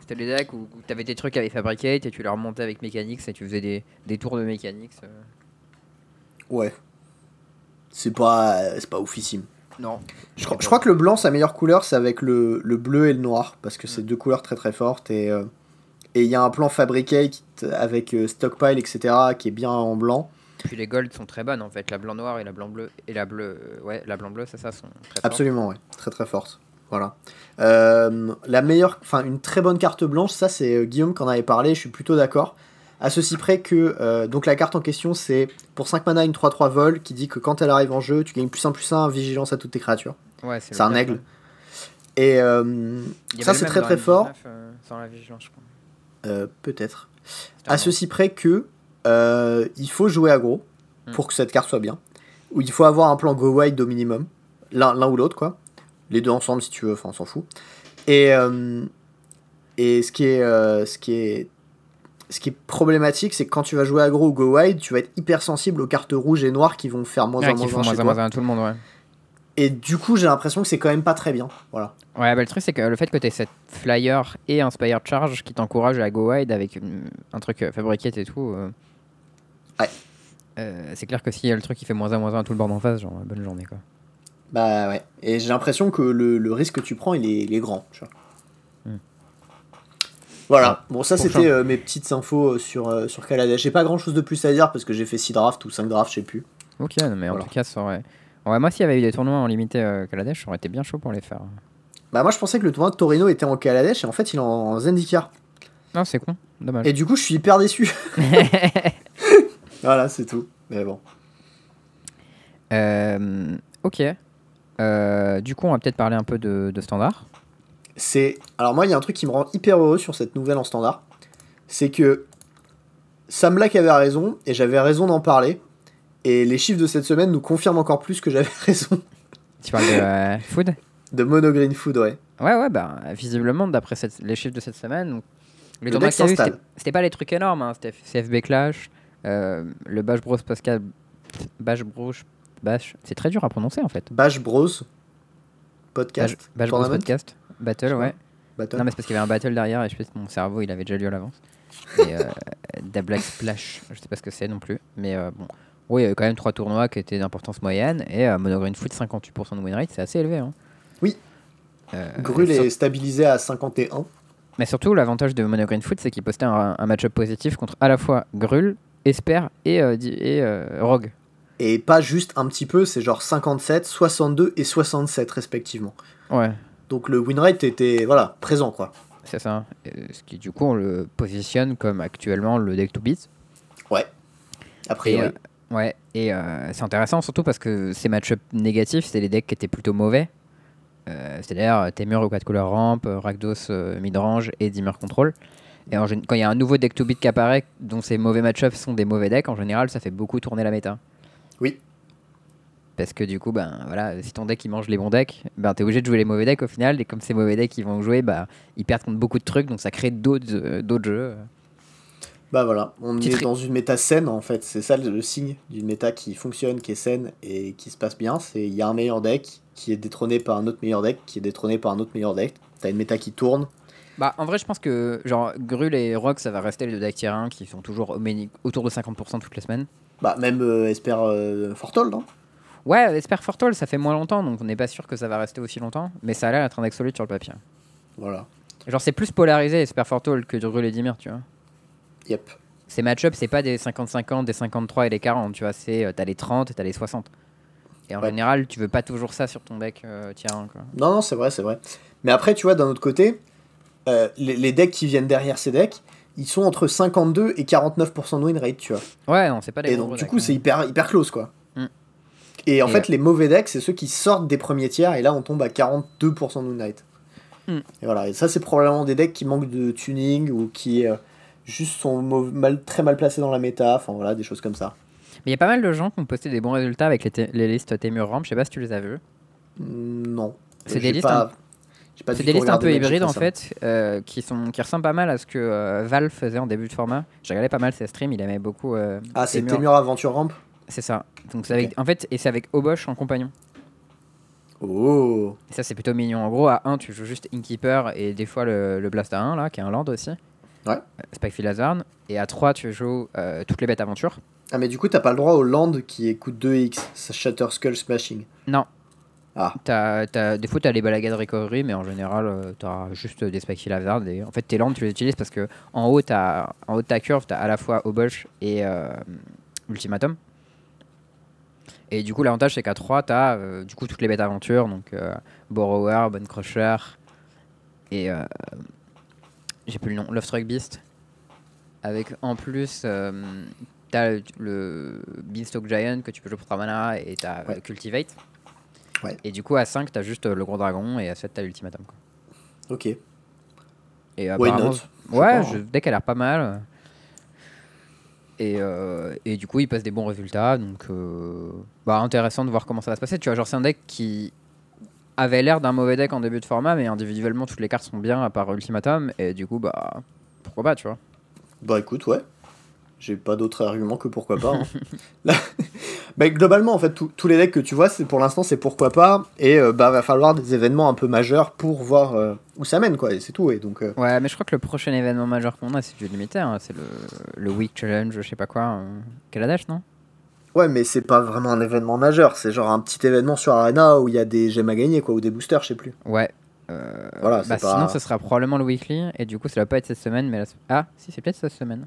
C'était des decks où, où t'avais tes trucs avec Fabricate et tu les remontais avec Mechanics et tu faisais des, des tours de Mechanics. euh. Ouais. C'est pas, c'est pas oufissime. Non. Je, crois- je crois que le blanc, sa meilleure couleur, c'est avec le, le bleu et le noir, parce que c'est deux couleurs très très fortes. Et euh, et il y a un plan fabriqué avec euh, stockpile, etc., qui est bien en blanc. Puis les golds sont très bonnes en fait. La blanc-noir et la blanc-bleu. Et la bleu. euh, ouais, la blanc-bleu, c'est ça, sont très fortes. Absolument, ouais. Très très forte. Voilà. Euh, la meilleure, enfin une très bonne carte blanche, ça c'est euh, Guillaume qui en avait parlé, je suis plutôt d'accord. À ceci près que, euh, donc la carte en question c'est pour 5 mana une 3-3 vol qui dit que quand elle arrive en jeu, tu gagnes plus 1 plus 1 vigilance à toutes tes créatures. Ouais, C'est un aigle. Et euh, ça c'est très très fort. M19, euh, sans la vigilance, je crois. Peut-être. À ceci près que euh, il faut jouer aggro Hmm. pour que cette carte soit bien. Ou il faut avoir un plan go wide au minimum. L'un l'un ou l'autre, quoi. Les deux ensemble si tu veux, enfin on s'en fout. Et, euh, et ce, qui est, euh, ce, qui est, ce qui est problématique, c'est que quand tu vas jouer aggro ou go wide, tu vas être hyper sensible aux cartes rouges et noires qui vont faire moins Ouais, un qui moins font un chez moins un, toi. moins un à tout le monde, ouais. Et du coup, j'ai l'impression que c'est quand même pas très bien. Voilà. Ouais, bah, le truc, c'est que le fait que tu aies cette flyer et Inspired Charge qui t'encourage à go wide avec une- un truc euh, fabriqué et tout. euh, Ouais. euh, c'est clair que si le truc qui fait moins 1, moins 1 à tout le bord en face, genre, bonne journée quoi. Bah ouais. Et j'ai l'impression que le, le risque que tu prends, il est, il est grand. Tu vois. Voilà. Bon, ça c'était euh, mes petites infos euh, sur, euh, sur. J'ai pas grand chose de plus à dire parce que j'ai fait 6 drafts ou 5 drafts, je sais plus. Ok, non, mais Voilà. en tout cas, ça aurait. Ouais, moi, s'il y avait eu des tournois en limité euh, Kaladesh, j'aurais été bien chaud pour les faire. Bah, moi je pensais que le tournoi de Torino était en Kaladesh et en fait il est en Zendikar. Non, c'est con, dommage. Et du coup, je suis hyper déçu. voilà, c'est tout. Mais bon. Euh, ok. Euh, du coup, on va peut-être parler un peu de, de standard. C'est. Alors, moi, il y a un truc qui me rend hyper heureux sur cette nouvelle en standard. C'est que Sam Black avait raison et j'avais raison d'en parler. Et les chiffres de cette semaine nous confirment encore plus que j'avais raison. Tu parles de euh, food De Mono Green Food, ouais. Ouais, ouais, bah, visiblement, d'après les chiffres de cette semaine, les Le deck s'installe. c'était pas les trucs énormes, hein, c'était CFB Clash, euh, le Bash Bros Pascal, Bash Bros, Bash, c'est très dur à prononcer en fait. Bash Bros. Podcast. Bash Bros Podcast, Battle, ouais. Battle. Non, mais c'est parce qu'il y avait un battle derrière et je pense que mon cerveau il avait déjà lu à l'avance. Et euh, Da Black Splash, je sais pas ce que c'est non plus, mais euh, bon. Oui, il y avait quand même trois tournois qui étaient d'importance moyenne et euh, Mono Green Foot 58% de win rate, c'est assez élevé. Hein. Oui. Euh, Grul sur- est stabilisé à 51. Mais surtout, l'avantage de Mono Green Foot, c'est qu'il postait un, un match-up positif contre à la fois Grul, Esper et, et Rogue. Et pas juste un petit peu, c'est genre 57, 62 et 67 respectivement. Ouais. Donc le win rate était voilà, présent quoi. C'est ça. Euh, ce qui, du coup, on le positionne comme actuellement le deck to beat. Ouais. Après, euh, ouais, et euh, c'est intéressant surtout parce que ces match négatifs, c'est les decks qui étaient plutôt mauvais. Euh, C'est-à-dire Temur au 4 couleurs ramp, euh, Rakdos euh, midrange et Dimmer control. Et en quand il y a un nouveau deck to beat qui apparaît, dont ces mauvais match-ups sont des mauvais decks, en général, ça fait beaucoup tourner la méta. Oui. Parce que du coup, ben voilà, si ton deck il mange les bons decks, ben t'es obligé de jouer les mauvais decks au final. Et comme ces mauvais decks ils vont jouer, bah ils perdent contre beaucoup de trucs, donc ça crée d'autres euh, d'autres jeux. Bah voilà, on Petit est tri- dans une méta saine en fait, c'est ça le, le signe d'une méta qui fonctionne, qui est saine et qui se passe bien, c'est il y a un meilleur deck qui est détrôné par un autre meilleur deck, qui est détrôné par un autre meilleur deck, t'as une méta qui tourne, Bah, en vrai, je pense que genre Grul et Rock, ça va rester les deux decks tier 1 qui sont toujours au autour de 50% toutes les semaines. bah même euh, Esper euh, Fortol, non Ouais, Esper Fortol, ça fait moins longtemps, donc on n'est pas sûr que ça va rester aussi longtemps, mais ça a l'air d'être un deck solide sur le papier. Voilà, Genre, c'est plus polarisé Esper Fortol que Grul et Dimir, tu vois. yep. Ces match-ups, c'est pas des 50-50, des 53 et des 40, tu vois, c'est euh, t'as les 30 et t'as les 60. Et en Ouais. général, tu veux pas toujours ça sur ton deck euh, tier 1, quoi. Non, non, c'est vrai, c'est vrai. Mais après, tu vois, d'un autre côté, euh, les, les decks qui viennent derrière ces decks, ils sont entre 52 et 49% de win rate, tu vois. Ouais, non, c'est pas des Et donc, du coup, hein. c'est hyper, hyper close, quoi. Et en Et fait, les mauvais decks, c'est ceux qui sortent des premiers tiers, et là, on tombe à 42% de rate. Mm. Et voilà, et ça, c'est probablement des decks qui manquent de tuning, ou qui euh, juste sont mal, très mal placés dans la méta, enfin voilà, des choses comme ça. Mais il y a pas mal de gens qui ont posté des bons résultats avec les, te- les listes Temur Ramp, je sais pas si tu les as vus. Mm, Non. C'est J'ai des listes pas- pas C'est des listes un peu hybrides en fait, euh, qui, sont, qui ressemblent pas mal à ce que euh, Valve faisait en début de format. J'ai regardé pas mal ses streams, il aimait beaucoup. euh, Ah, c'est. Temur Aventure Ramp? C'est ça. Donc c'est avec, en fait, et c'est avec Obosh en compagnon. Oh Et ça c'est plutôt mignon. En gros, à 1 tu joues juste Innkeeper et des fois le, le Blast à 1 là, qui est un land aussi. Ouais. Euh, Spikefield Hazard. Et à 3 tu joues euh, toutes les bêtes aventures. Ah, mais du coup, t'as pas le droit au land qui écoute 2x, ça Shatter Skull Smashing. Non. Ah. T'as, t'as- des fois t'as les balagades recovery, mais en général euh, t'as juste des Spikefield Hazard. Et en fait tes lands tu les utilises parce que en haut, t'as, en haut de ta curve t'as à la fois Obosh et euh, Ultimatum. Et du coup, l'avantage, c'est qu'à 3, tu as du coup toutes les bêtes aventures, donc euh, Borrower, Bone Crusher, et euh, j'ai plus le nom, Love Beast. Avec en plus, euh, tu as le, le Beanstalk Giant que tu peux jouer pour ta mana, et tu as Ouais. Cultivate. Ouais. Et du coup, à 5, tu as juste euh, le Gros Dragon, et à 7, tu as l'Ultimatum. Ok. Et Why not? Ouais, je, dès qu'elle a l'air pas mal. Et, euh, et du coup, il passe des bons résultats. Donc, euh, bah, intéressant de voir comment ça va se passer. Tu vois, genre, c'est un deck qui avait l'air d'un mauvais deck en début de format, mais individuellement, toutes les cartes sont bien à part Ultimatum. Et du coup, bah, pourquoi pas, tu vois. Bah écoute, ouais. J'ai pas d'autre argument que pourquoi pas. hein. Là- bah, globalement, en fait, tous- tous les decks que tu vois, c'est pour l'instant, c'est pourquoi pas. Et euh, bah, va falloir des événements un peu majeurs pour voir euh, où ça mène, quoi. Et c'est tout. Et donc, euh, Ouais, mais je crois que le prochain événement majeur qu'on a, c'est du limité. hein. C'est le, le Week Challenge, je sais pas quoi. Kaladesh, non? Ouais, mais c'est pas vraiment un événement majeur. C'est genre un petit événement sur Arena où il y a des gemmes à gagner, quoi, ou des boosters, je sais plus. Ouais. Euh, Voilà, bah, pas- Sinon, ce sera probablement le weekly. Et du coup, ça va pas être cette semaine. mais la... Ah, si, c'est peut-être cette semaine.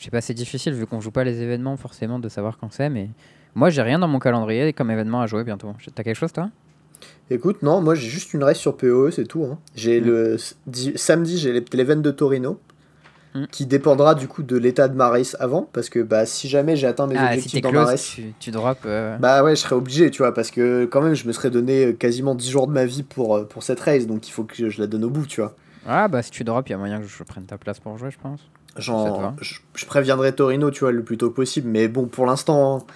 Je sais pas, c'est difficile vu qu'on joue pas les événements forcément de savoir quand c'est. Mais moi, j'ai rien dans mon calendrier comme événement à jouer bientôt. T'as quelque chose, toi? Écoute, non, moi j'ai juste une race sur PoE, c'est tout. hein. J'ai Mm. le samedi, j'ai l'event de Torino. Mm. Qui dépendra du coup de l'état de ma race avant, parce que bah, si jamais j'ai atteint mes Ah, si objectifs t'es dans ma race, tu, tu drops. euh, Bah ouais, je serais obligé, tu vois, parce que quand même, je me serais donné euh, quasiment 10 jours de ma vie pour, euh, pour cette race, donc il faut que je la donne au bout, tu vois. Ah, bah si tu drops, il y a moyen que je prenne ta place pour jouer, je pense. Genre, je, je préviendrai Torino, tu vois, le plus tôt possible, mais bon, pour l'instant,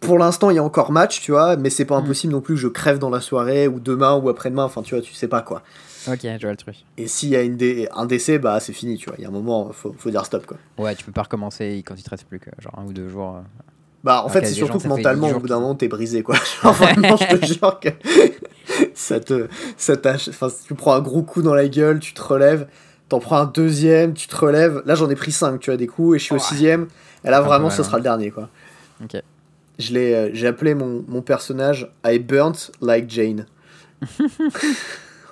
pour l'instant, il y a encore match, tu vois, mais c'est pas Mm. impossible non plus que je crève dans la soirée, ou demain, ou après-demain, enfin, tu vois, tu sais pas quoi. Ok, je vois le truc. Et s'il y a une dé- un décès, bah c'est fini, tu vois, il y a un moment, faut, faut dire stop, quoi. Ouais, tu peux pas recommencer quand il te reste plus que genre un ou deux jours. euh. Bah, en fait, c'est surtout que mentalement, 10 au bout d'un moment, t'es brisé, quoi. Genre, vraiment, je te jure que ça te. Ça. Enfin, tu prends un gros coup dans la gueule, tu te relèves, t'en prends un deuxième, tu te relèves. Là, j'en ai pris cinq, tu vois, des coups, et je suis au sixième. Et là, peu vraiment, ce hein. sera le dernier, quoi. Ok. Je l'ai, euh, j'ai appelé mon, mon personnage I burnt like Jane.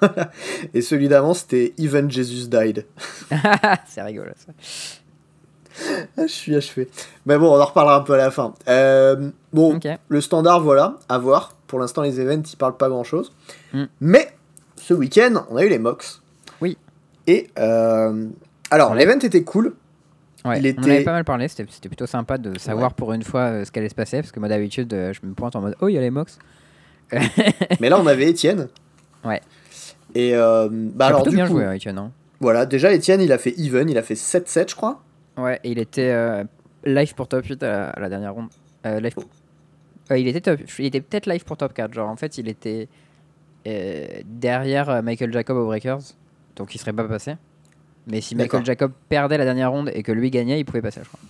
Et celui d'avant, c'était Even Jesus Died. c'est rigolo ça. Ah, je suis achevé. Mais bon, on en reparlera un peu à la fin. Euh, bon, Ok. le standard, voilà, à voir. Pour l'instant, les events, ils parlent pas grand chose. Mm. Mais ce week-end, on a eu les MOX. Et euh, alors, Ouais. l'event était cool. Ouais, Il On était- avait pas mal parlé, c'était plutôt sympa de savoir pour une fois euh, ce qu'allait se passer, parce que moi d'habitude, euh, je me pointe en mode Oh, il y a les Mox. Mais là, on avait Étienne. Ouais. Et bah alors, du bien coup, joué, hein, Etienne, hein. voilà, déjà, Étienne, il a fait even, il a fait 7-7, je crois. Ouais, et il était live pour top 8 à la, à la dernière ronde. Live Euh, il était, top- il était peut-être live pour top 4. Genre, en fait, il était derrière Michael Jacob au Breakers. Donc, il serait pas passé. Mais si. Michael Jacob perdait la dernière ronde et que lui gagnait, il pouvait passer, je crois.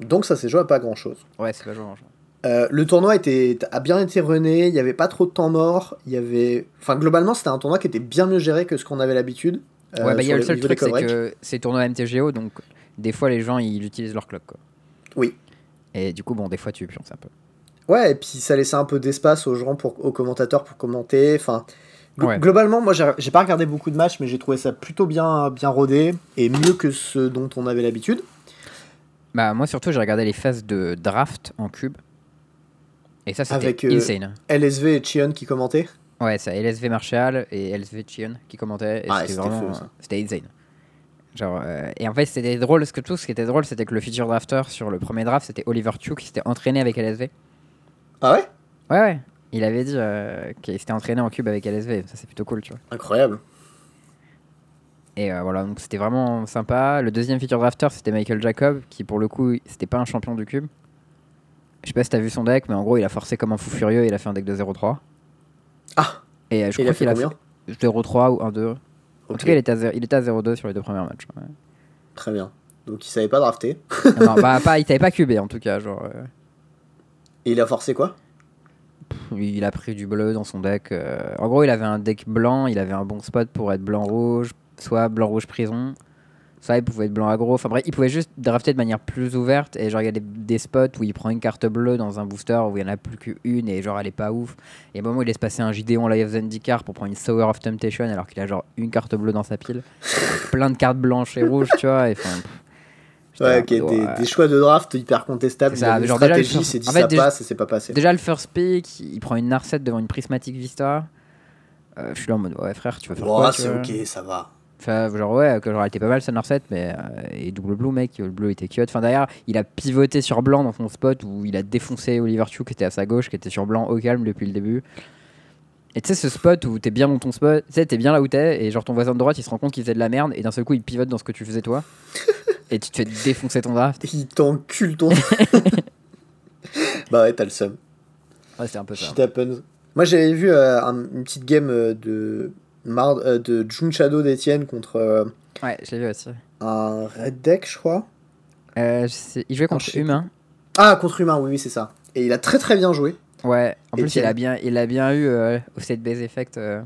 Donc, ça s'est joué à pas grand chose. Ouais, c'est pas joué. franchement. Euh, le tournoi était, a bien été rené, il n'y avait pas trop de temps mort, il y avait... Enfin, globalement, c'était un tournoi qui était bien mieux géré que ce qu'on avait l'habitude. euh, ouais, bah, il y a le seul truc, c'est que c'est tournoi MTGO. Donc, des fois, les gens, ils utilisent leur clock, quoi. Oui. Et du coup, bon, des fois, tu pionces un peu. Ouais, et puis ça laissait un peu d'espace aux gens, pour, aux commentateurs pour commenter. Enfin, Ouais. globalement, moi, j'ai pas regardé beaucoup de matchs, mais j'ai trouvé ça plutôt bien, bien rodé et mieux que ce dont on avait l'habitude. Bah, moi, surtout, j'ai regardé les phases de draft en cube. Et ça, c'était euh, insane. LSV et Chion qui commentaient. Ouais, c'est LSV Marshall et LSV Chion qui commentaient. Ah, c'était vraiment. ça. C'était insane. Genre, euh, et en fait, c'était drôle. Ce, que, tout ce qui était drôle, c'était que le future drafter sur le premier draft, c'était Oliver Chu qui s'était entraîné avec LSV. Ah ouais? Ouais, ouais. Il avait dit euh, qu'il s'était entraîné en cube avec LSV. Ça, c'est plutôt cool, tu vois. Incroyable. Et euh, voilà, donc c'était vraiment sympa. Le deuxième feature drafter, c'était Michael Jacob, qui pour le coup, c'était pas un champion du cube. Je sais pas si t'as vu son deck, mais en gros, il a forcé comme un fou furieux. Il a fait un deck de 0-3. Ah Et euh, je crois a fait qu'il a combien fait 0-3 ou 1-2. En tout cas, il était à, zé- il était à 0-2 sur les deux premiers matchs. ouais. Très bien. Donc il savait pas drafter. non, bah, pas, il t'avait pas cubé en tout cas. Genre, Et il a forcé quoi? Il a pris du bleu dans son deck. euh, En gros, il avait un deck blanc, il avait un bon spot pour être blanc-rouge, soit blanc-rouge prison, soit il pouvait être blanc-aggro. Enfin bref, il pouvait juste drafter de manière plus ouverte. Et genre, il y a des, spots où il prend une carte bleue dans un booster où il y en a plus qu'une et genre, elle est pas ouf. Et au moment où il laisse passer un en Live Zendikar pour prendre une Sour of Temptation alors qu'il a genre une carte bleue dans sa pile, plein de cartes blanches et rouges, tu vois. Et, j'étais Ouais, ok, des, des choix de draft hyper contestables. C'est ça, une genre déjà, le stratégie, first- il s'est dit en fait, ça déjà- passe et c'est pas passé. Déjà, le first pick, il prend une Narset devant une Prismatic Vista. Euh, je suis là en mode, ouais, frère, tu vas faire Oh, quoi c'est ok, ça va. Enfin, genre, ouais, que genre, elle était pas mal, sa Narset, mais. euh, et double blue, mec, le bleu était cute. Enfin, d'ailleurs, il a pivoté sur blanc dans son spot où il a défoncé Oliver Chu qui était à sa gauche, qui était sur blanc au calme depuis le début. Et tu sais, ce spot où t'es bien dans ton spot, tu sais, t'es bien là où t'es, et genre ton voisin de droite, il se rend compte qu'il faisait de la merde, et d'un seul coup, il pivote dans ce que tu faisais toi. et tu te fais défoncer ton draft. Il t'encule ton. bah ouais, t'as le seum. Ouais, c'était un peu ça. Shit happens. Moi j'avais vu euh, un- une petite game euh, de, Mar euh, de June Shadow d'Etienne contre euh, Ouais, je l'ai vu aussi. un Red Deck, je crois. Euh, je sais- il jouait contre je sais Humain. Ah, contre Humain, oui, oui, c'est ça. Et il a très très bien joué. Ouais, en plus, Etienne. il a bien, il a bien eu euh, au set base effect. euh,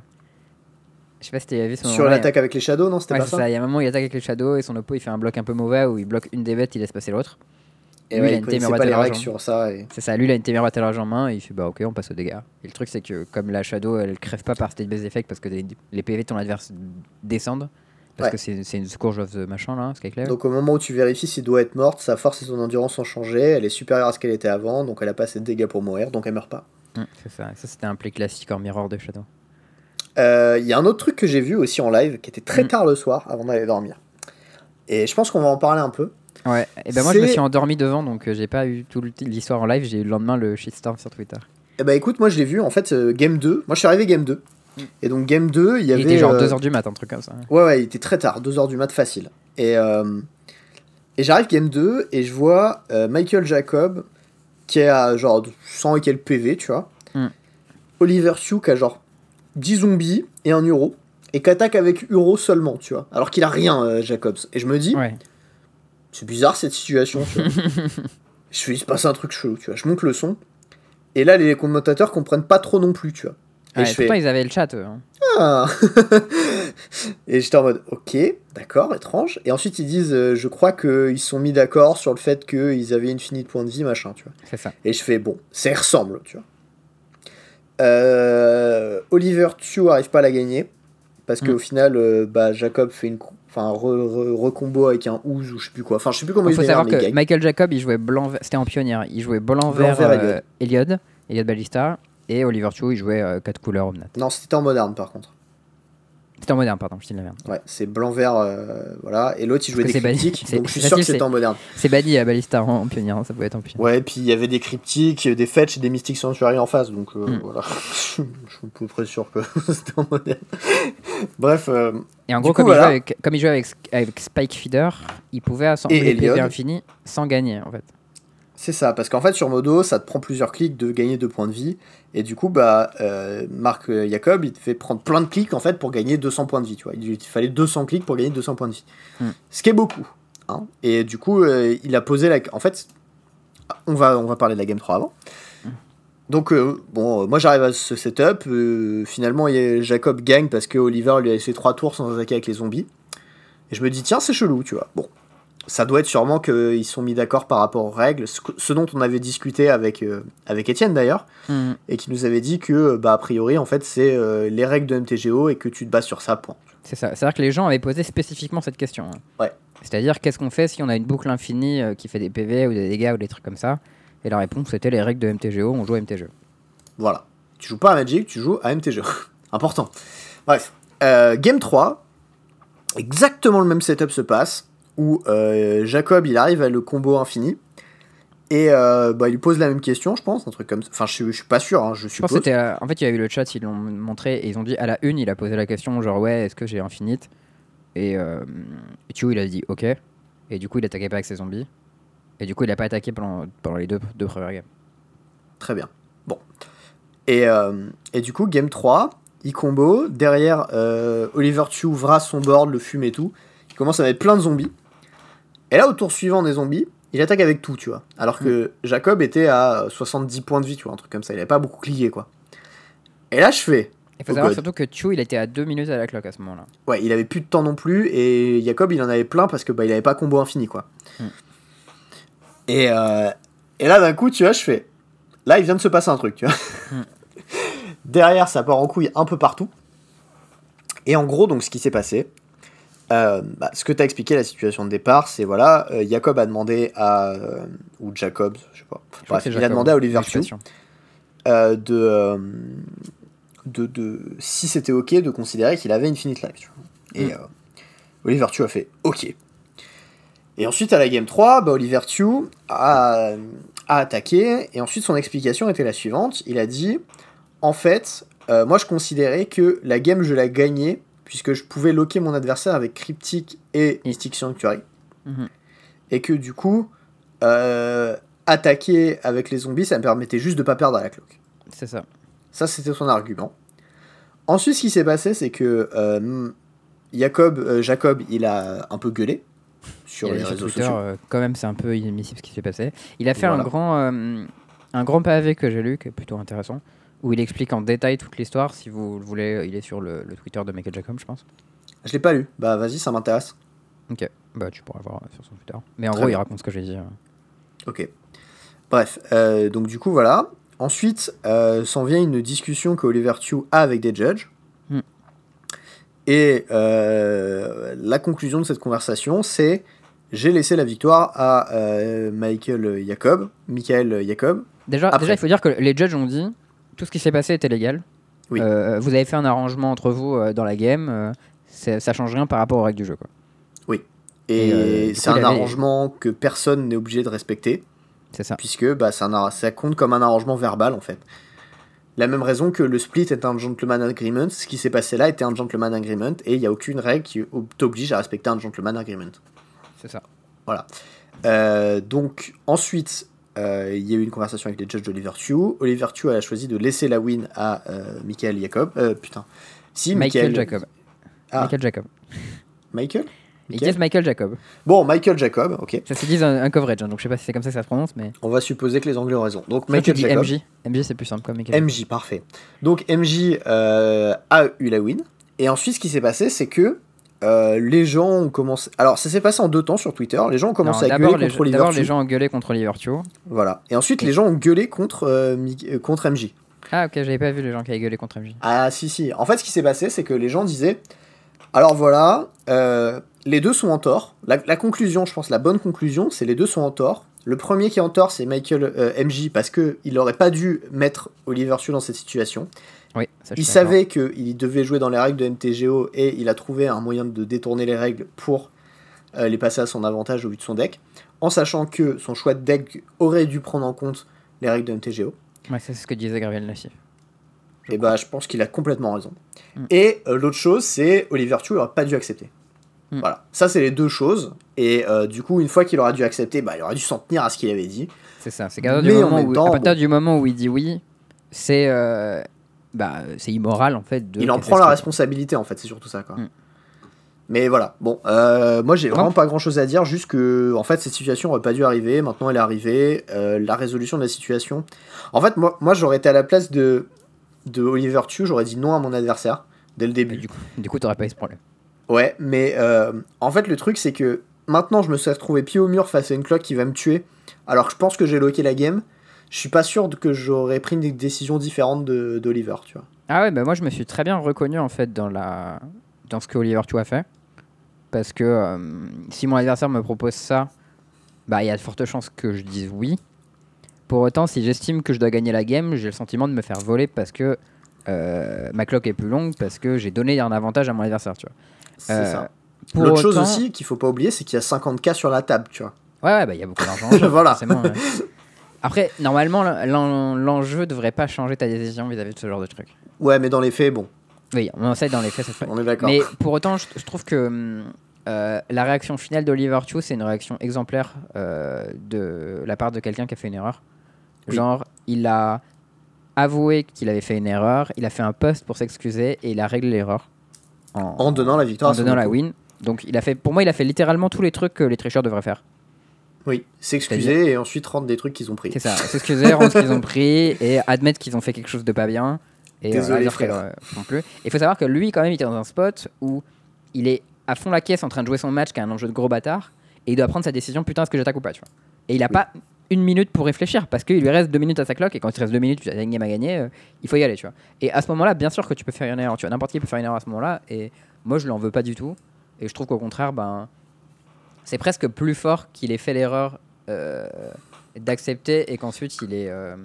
Je sais pas si t'as vu ce Sur l'attaque avec les Shadows, non C'était Ouais, pas ça. Il y a un moment où il attaque avec les shadows et son oppo il fait un bloc un peu mauvais où il bloque une des bêtes, il laisse passer l'autre. Et Lui, ouais, il a une Tamer Battle règles Rage, sur ça. Et... C'est ça, lui il a une Tamer Battle Rage en main et il fait bah ok, on passe aux dégâts. Et le truc c'est que comme la shadow elle crève pas par state base effect parce que les, les PV de ton adverse descendent. Parce Ouais. que c'est une scourge of the machin là, clair. Donc au moment où tu vérifies s'il doit être morte, sa force et son endurance ont changé, elle est supérieure à ce qu'elle était avant, donc elle a pas assez de dégâts pour mourir, donc elle meurt pas. Hum, c'est ça, Et ça c'était un play classique en mirror de shadow. Euh, Il y a un autre truc que j'ai vu aussi en live, qui était très Mm. tard le soir, avant d'aller dormir. Et je pense qu'on va en parler un peu. Ouais, et ben moi je me suis endormi devant donc euh, j'ai pas eu toute l'histoire en live, j'ai eu le lendemain le shitstorm sur Twitter. Et bah écoute, moi je l'ai vu, en fait, euh, game 2, moi je suis arrivé game 2. Mm. Et donc game 2, il y Il avait... était genre euh, 2h du mat, un truc comme ça. Ouais, ouais, il était très tard, 2h du mat facile. Et, euh, et j'arrive game 2 et je vois euh, Michael Jacob qui est à genre 100 et quelques PV, tu vois. Mm. Oliver Hugh qui a genre 10 zombies et un Uro. Et qui attaque avec Uro seulement, tu vois. Alors qu'il a rien, euh, Jacobs. Et je me dis, Ouais. c'est bizarre cette situation, tu vois. je fais, il se passe un truc chelou, tu vois. Je monte le son. Et là, les commentateurs comprennent pas trop non plus, tu vois. Et Ouais, je fais, ils avaient le chat eux. hein. ah Et j'étais en mode, ok, d'accord, étrange. Et ensuite, ils disent, euh, je crois qu'ils se sont mis d'accord sur le fait qu'ils avaient une finie de points de vie, machin, tu vois. C'est ça. Et je fais, bon, ça ressemble, tu vois. Euh, Oliver Tew arrive pas à la gagner. Parce qu'au final, euh, bah, Jacob fait une. Enfin, re- re- recombo avec un ouz ou je sais plus quoi. Enfin, je sais plus comment Il faut savoir que. Michael Jacob, il jouait blanc, c'était en pionnière. Il jouait blanc, Blanc, vert, vert, euh, Eliod, Eliod Ballista, et Oliver Chu, il jouait 4 couleurs Omnat. Non, c'était en moderne par contre. En moderne, pardon, je dis de la merde. Ouais, c'est blanc-vert, euh, voilà. Et l'autre, il jouait des c'est C'est- donc je suis c'est sûr que c'était en moderne. C'est banni à Ballista en, en pionnier, hein, ça pouvait être en pionnier. Ouais, puis il y avait des cryptiques, des fetch et des mystiques sanctuary en face, donc euh, Mm. voilà. je suis à peu près sûr que c'était en moderne. Bref, euh, Et en gros, coup, comme, voilà. il jouait avec, comme il jouait avec, avec Spike Feeder, il pouvait assembler Et PV infini sans gagner, en fait. C'est ça, parce qu'en fait, sur Modo, ça te prend plusieurs clics de gagner deux points de vie, et du coup, bah, euh, Marc euh, Jacob, il te fait prendre plein de clics, en fait, pour gagner 200 points de vie, tu vois. Il, fallait 200 clics pour gagner 200 points de vie. Mm. Ce qui est beaucoup, hein. Et du coup, euh, il a posé la... En fait, on va, on va parler de la Game 3 avant. Mm. Donc, euh, bon, moi j'arrive à ce setup. finalement, Jacob gagne parce que Oliver lui a laissé 3 tours sans attaquer avec les zombies. Et je me dis, tiens, c'est chelou, tu vois. Bon, ça doit être sûrement qu'ils sont mis d'accord par rapport aux règles, ce, dont on avait discuté avec, euh, avec Étienne d'ailleurs, Mhm. et qui nous avait dit que, bah, a priori, en fait, c'est euh, les règles de MTGO et que tu te bases sur ça, point. C'est ça. C'est-à-dire que les gens avaient posé spécifiquement cette question. hein. Ouais. C'est-à-dire, qu'est-ce qu'on fait si on a une boucle infinie euh, qui fait des PV ou des dégâts ou des trucs comme ça? Et la réponse, c'était les règles de MTGO, on joue à MTGO. Voilà. Tu joues pas à Magic, tu joues à MTGO. Important. Bref. Euh, game 3, exactement le même setup se passe, où euh, Jacob, il arrive à le combo infini, et euh, bah, il lui pose la même question, je pense, un truc comme ça. Enfin, je, suis- je suis pas sûr, hein, je Je pense que euh, En fait, il y a eu le chat, ils l'ont montré et ils ont dit à la une, il a posé la question genre ouais, est-ce que j'ai infinite? Et Tio, il a dit ok. Et du coup, il attaquait pas avec ses zombies. Et du coup, il a pas attaqué pendant, pendant les deux, deux premières games. Très bien. Bon. Et, et du coup, game 3, il combo. Derrière, Oliver Chu ouvra son board, le fume et tout. Il commence à mettre plein de zombies. Et là, au tour suivant des zombies, il attaque avec tout, tu vois. Alors que Jacob était à 70 points de vie, tu vois, un truc comme ça. Il avait pas beaucoup cliqué, quoi. Et là, je fais. Il faut Oh savoir God. surtout que Tio, il était à 2 minutes à la cloque à ce moment-là. Ouais, il avait plus de temps non plus. Et Jacob, il en avait plein parce que bah, il avait pas combo infini, quoi. Hmm. Et, euh, et là, d'un coup, tu vois, je fais. Là, il vient de se passer un truc, tu vois. Hmm. Derrière, ça part en couille un peu partout. Et en gros, donc, ce qui s'est passé, euh, bah, ce que tu as expliqué, la situation de départ, c'est voilà, euh, Jacob a demandé à. euh, ou Jacob, je sais pas. Je Bref, il a demandé à Oliver Chu l'expression. euh, de, de, de. Si c'était ok de considérer qu'il avait Infinite Life. Et Mm. Oliver Chu a fait ok. Et ensuite, à la game 3, bah, Oliver Chu a, a attaqué. Et ensuite, son explication était la suivante. Il a dit En fait, moi, je considérais que la game, je la gagnais, puisque je pouvais loquer mon adversaire avec Cryptic et Mystic Sanctuary. Mhm. Et que du coup, euh, attaquer avec les zombies, ça me permettait juste de pas perdre à la cloque. C'est ça. Ça, c'était son argument. Ensuite, ce qui s'est passé, c'est que euh, Jacob, euh, Jacob, il a un peu gueulé sur les réseaux Twitter, sociaux. quand même, c'est un peu inadmissible ce qui s'est passé. Il a fait Voilà. un grand, un grand pavé que j'ai lu, qui est plutôt intéressant, où il explique en détail toute l'histoire. Si vous le voulez, il est sur le, le Twitter de Michael Jacob, je pense. Je l'ai pas lu. Bah, vas-y, ça m'intéresse. Ok, bah tu pourras voir sur son Twitter. Mais en Très gros, il raconte ce que j'ai dit. euh. Ok. Bref, euh, donc du coup, voilà. Ensuite, euh, s'en vient une discussion que Oliver Chu a avec des judges. Hmm. Et euh, la conclusion de cette conversation, c'est j'ai laissé la victoire à Michael Jacob, Michael Jacob. Déjà, Après. déjà, il faut dire que les judges ont dit tout ce qui s'est passé était légal. Oui. Euh, vous avez fait un arrangement entre vous euh, dans la game. euh, c'est- ça change rien par rapport aux règles du jeu. Quoi. Et, Et, euh, du c'est coup, un avait- arrangement que personne n'est obligé de respecter, C'est ça. puisque bah, c'est un ar- ça compte comme un arrangement verbal en fait. La même raison que le split est un gentleman agreement, ce qui s'est passé là était un gentleman agreement, et il n'y a aucune règle qui ob- t'oblige à respecter un gentleman agreement. C'est ça. Euh, donc ensuite, euh, il y a eu une conversation avec les judges d'Oliver Chu. Oliver Chu a choisi de laisser la win à euh, Michael Jacob. Euh, putain. Si, Michael Michael Jacob. Ah. Michael Jacob. Michael? Ils Michael? disent Michael Jacob. Bon, Michael Jacob, ok. Ça se dit un, un coverage, hein, donc je sais pas si c'est comme ça que ça se prononce, mais. On va supposer que les Anglais ont raison. Donc Michael Jacob. MJ. MJ, c'est plus simple comme Michael. MJ, parfait. Donc MJ euh, a eu la win. Et ensuite, ce qui s'est passé, c'est que euh, les gens ont commencé. Alors, ça s'est passé en deux temps sur Twitter. Les gens ont Non, commencé à D'abord, gueuler les, contre Oliver d'abord, les gens ont gueulé contre Oliver Chu. Voilà. Et ensuite, les gens ont gueulé contre, euh, contre MJ. Ah, ok, j'avais pas vu les gens qui avaient gueulé contre MJ. Ah, si, si. En fait, ce qui s'est passé, c'est que les gens disaient Alors voilà, euh, les deux sont en tort. La, la conclusion, je pense, la bonne conclusion, c'est les deux sont en tort. Le premier qui est en tort, c'est Michael euh, MJ, parce qu'il n'aurait pas dû mettre Oliver Chu dans cette situation. Oui, ça, je Il savait qu'il devait jouer dans les règles de MTGO et il a trouvé un moyen de détourner les règles pour euh, les passer à son avantage au vu de son deck, en sachant que son choix de deck aurait dû prendre en compte les règles de MTGO. Ouais, c'est ce que disait Gabriel Nassif. Et bah, je pense qu'il a complètement raison. Mm. Et euh, l'autre chose, c'est Oliver Chu aurait pas dû accepter. Mm. Voilà, ça c'est les deux choses. Et euh, du coup, une fois qu'il aura dû accepter, bah, il aurait dû s'en tenir à ce qu'il avait dit. C'est ça. C'est qu'à partir du en moment où- temps, à partir bon. du moment où il dit oui, c'est bah, c'est immoral en fait. De il en prend la responsabilité en fait, c'est surtout ça. Quoi. Mm. Mais voilà, bon, euh, moi j'ai vraiment pas grand chose à dire, juste que en fait cette situation aurait pas dû arriver, maintenant elle est arrivée, euh, la résolution de la situation. En fait, moi, moi j'aurais été à la place de, de Oliver Chu, j'aurais dit non à mon adversaire dès le Et début. Du coup, du coup, t'aurais pas eu ce problème. Ouais, mais euh, en fait, le truc, c'est que maintenant, je me suis retrouvé pied au mur face à une cloque qui va me tuer. Alors que je pense que j'ai loqué la game. Je suis pas sûr que j'aurais pris une décision différente d'Oliver, tu vois. Ah ouais, bah moi je me suis très bien reconnu en fait dans la dans ce que Oliver tu as fait parce que euh, si mon adversaire me propose ça, bah il y a de fortes chances que je dise oui. Pour autant, si j'estime que je dois gagner la game, j'ai le sentiment de me faire voler parce que euh, ma cloque est plus longue parce que j'ai donné un avantage à mon adversaire, tu vois. C'est Euh, ça. L'autre chose aussi qu'il faut pas oublier, c'est qu'il y a 50k sur la table, tu vois. Ouais, ouais, bah il y a beaucoup d'argent. Voilà. Après, normalement, l'en- l'enjeu devrait pas changer ta décision vis-à-vis de ce genre de truc. Ouais, mais dans les faits, bon, Oui, on sait dans les faits, ça fait. on est d'accord. Mais pour autant, je, je trouve que euh, la réaction finale d'Oliver Chu, c'est une réaction exemplaire euh, de la part de quelqu'un qui a fait une erreur. Oui. Genre, il a avoué qu'il avait fait une erreur, il a fait un post pour s'excuser et il a réglé l'erreur en, En donnant la victoire en donnant la win. Donc, il a fait, pour moi, il a fait littéralement tous les trucs que les tricheurs devraient faire. Oui, s'excuser et ensuite rendre des trucs qu'ils ont pris. C'est ça, s'excuser, rendre ce qu'ils ont pris et admettre qu'ils ont fait quelque chose de pas bien. Et Désolé, dire que, frère. euh, non plus. Il faut savoir que lui, quand même, il était dans un spot où il est à fond la caisse en train de jouer son match, qui est un enjeu de gros bâtard, et il doit prendre sa décision putain, est-ce que j'attaque ou pas, tu vois. Et il a Oui. pas une minute pour réfléchir parce qu'il lui reste deux minutes à sa cloque et quand il te reste deux minutes, tu as une game à gagner, euh, il faut y aller, tu vois. Et à ce moment-là, bien sûr que tu peux faire une erreur, tu vois. N'importe qui peut faire une erreur à ce moment-là, et moi, je l'en veux pas du tout. Et je trouve qu'au contraire, ben, c'est presque plus fort qu'il ait fait l'erreur euh, d'accepter et qu'ensuite il ait, euh,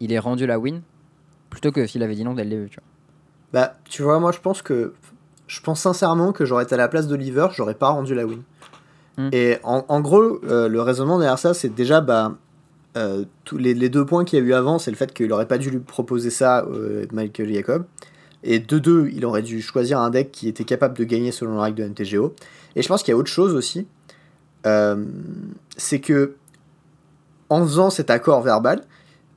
il ait rendu la win plutôt que s'il avait dit non dès le début. Tu vois. Bah, tu vois, moi je pense que. Je pense sincèrement que j'aurais été à la place d'Oliver, j'aurais pas rendu la win. Hmm. Et en, en gros, euh, le raisonnement derrière ça, c'est déjà, bah. tous les, les deux points qu'il y a eu avant, c'est le fait qu'il aurait pas dû lui proposer ça, Michael Jacob. Et de deux, il aurait dû choisir un deck qui était capable de gagner selon la règle de MTGO. Et je pense qu'il y a autre chose aussi. euh, c'est que en faisant cet accord verbal,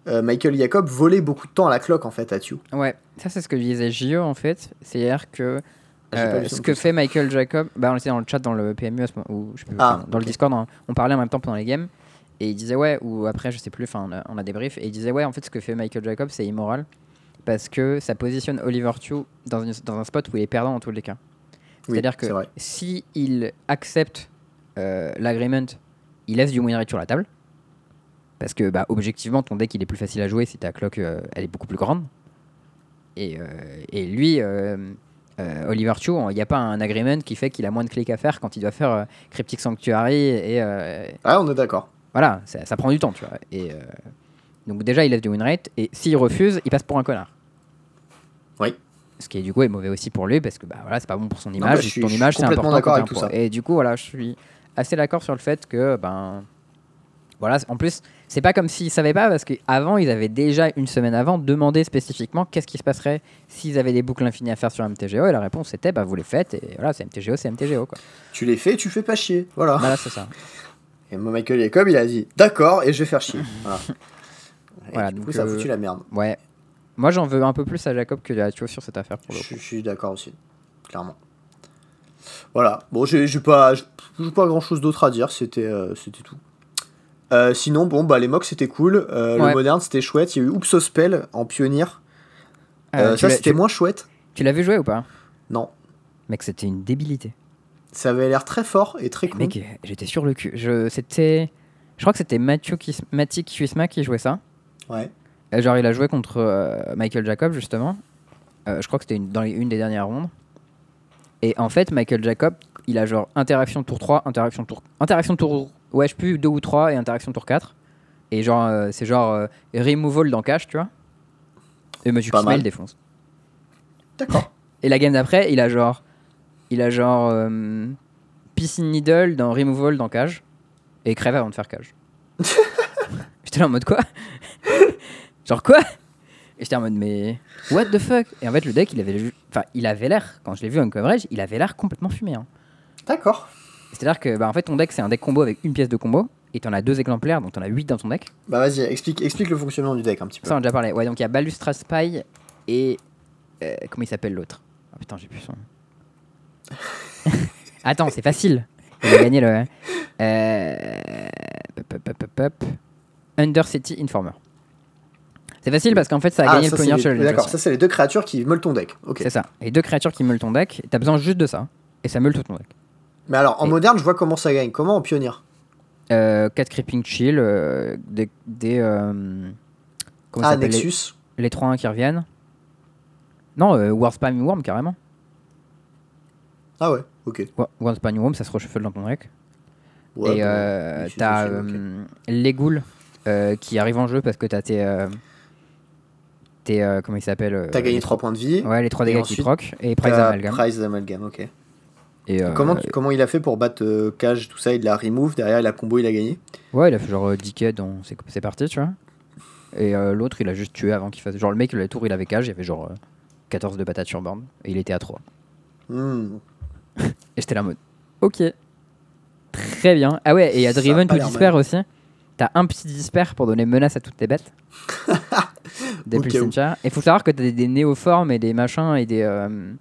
euh, Michael Jacob volait beaucoup de temps à la cloque en fait à Tio. Ouais, ça c'est ce que disait Gio en fait. C'est-à-dire que Ah, euh, ce que fait Michael Jacob, bah, on était dans le chat dans le PMU ou je sais plus, Ah, enfin, dans le. Discord, hein, on parlait en même temps pendant les games. Et il disait ouais, ou après je sais plus, enfin on a, on a des briefs, et il disait ouais, en fait ce que fait Michael Jacob c'est immoral parce que ça positionne Oliver Chu dans, une- dans un spot où il est perdant dans tous les cas. Oui, C'est-à-dire que vrai. si accepte euh, l'agreement, il laisse du win rate sur la table. Parce que bah, objectivement, ton deck il est plus facile à jouer si ta cloque euh, elle est beaucoup plus grande. Et, euh, et lui, euh, Oliver Chu, il n'y a pas un agreement qui fait qu'il a moins de clics à faire quand il doit faire Cryptic Sanctuary. Et Ah, on est d'accord. voilà, ça, ça prend du temps, tu vois. Et, donc déjà, il laisse du win rate. Et s'il refuse, il passe pour un connard. Oui. Ce qui est du coup est mauvais aussi pour lui parce que bah voilà c'est pas bon pour son image. je suis- ton image c'est important d'accord avec tout ça. Et du coup voilà je suis assez d'accord sur le fait que ben voilà en plus c'est pas comme s'ils savaient pas parce qu'avant ils avaient déjà une semaine avant demandé spécifiquement qu'est-ce qui se passerait s'ils avaient des boucles infinies à faire sur MTGO et la réponse était bah vous les faites et voilà c'est MTGO c'est MTGO quoi. Tu les fais, tu fais pas chier. Voilà. Voilà c'est ça. Et Michael Jacob, il a dit d'accord, et je vais faire chier. Voilà. Du coup, ça a euh, foutu la merde. Ouais. Moi j'en veux un peu plus à Jacob que à Thio sur cette affaire pour le Je, suis- je suis d'accord aussi, clairement. Voilà. Bon, j'ai pas, pas grand chose d'autre à dire. C'était, euh, c'était tout. Euh, sinon, bon, bah les mocks c'était cool. Euh, Ouais. Le moderne c'était chouette. Il y a eu Oupsospell en pionnier. Euh, ça c'était moins chouette. Tu l'as vu jouer ou pas? Non. Mec c'était une débilité. Ça avait l'air très fort et très cool. Mec, j'étais sur le cul. Je, c'était, je crois que c'était Mathieu Kis- Matic Kuisma qui jouait ça. Ouais. Euh, Genre, il a joué contre euh, Michael Jacob, justement. Euh, je crois que c'était une, dans les- une des dernières rondes. Et en fait, Michael Jacob, il a genre interaction tour 3, interaction tour. Interaction tour. Ouais, je sais plus, 2 ou 3 et interaction tour 4. Et genre, euh, c'est genre euh, removal dans cash, tu vois. Et Mathieu Pas Kisma, mal. il défonce. D'accord. Et la game d'après, il a genre. Il a genre. euh, Piscine Needle dans Removal dans Cage. Et crève avant de faire Cage. J'étais là en mode quoi? Genre quoi? Et j'étais en mode mais. What the fuck? Et en fait, le deck, il avait, enfin, il avait l'air, quand je l'ai vu en coverage, il avait l'air complètement fumé. hein. D'accord. C'est-à-dire que bah, en fait, ton deck, c'est un deck combo avec une pièce de combo. Et t'en as deux exemplaires, donc t'en as 8 dans ton deck. Bah vas-y, explique, explique le fonctionnement du deck un petit peu. Ça, on a déjà parlé. Ouais, donc il y a Balustra Spy et. euh, comment il s'appelle l'autre? Ah putain, j'ai plus son. Attends, c'est facile. Il a gagné le. Euh... Pop, pop, pop, pop. Undercity Informer. C'est facile parce qu'en fait, ça a Ah, gagné ça, le Pioneer les- Challenge. D'accord, ça c'est les deux créatures qui meulent ton deck. C'est ça. Et deux créatures qui meulent ton deck. T'as besoin juste de ça. Et ça meule tout ton deck. Mais alors, en Et- moderne, je vois comment ça gagne. Comment en pionnier 4 Creeping Chill, euh, des. des euh, comment Ah, s'appelle les- Nexus. les 3-1 qui reviennent. Non, euh, Warspam Worm carrément. Ah ouais, ok. Wa- Warspam Worm, ça se reshuffle dans ton deck. Ouais, et bah, euh, Nexus t'as aussi, ok. euh, les ghouls euh, qui arrivent en jeu parce que t'as tes. Tes euh, comment il s'appelle euh, T'as gagné les 3 points de vie. Ouais, les 3 Et dégâts qui proc et Prize Amalgam. Prize Amalgam, ok. Et, euh, comment, comment il a fait pour battre Cage, tout ça Il l'a remove, derrière il a combo, il a gagné? Ouais, il a fait genre euh, 10 quêtes dans. C'est c'est parti, tu vois. Et l'autre, il a juste tué avant qu'il fasse. Genre, le mec, le tour, il avait cage, il avait genre euh, 14 de patates sur board. Et il était à 3. Hmm. Et j'étais là mode. Ok. Très bien. Ah ouais, et il y a Driven to Despair aussi. T'as un petit Despair pour donner menace à toutes tes bêtes. Depuis Au le cimetière. Et faut savoir que t'as des, des néoformes et des machins et des. euh,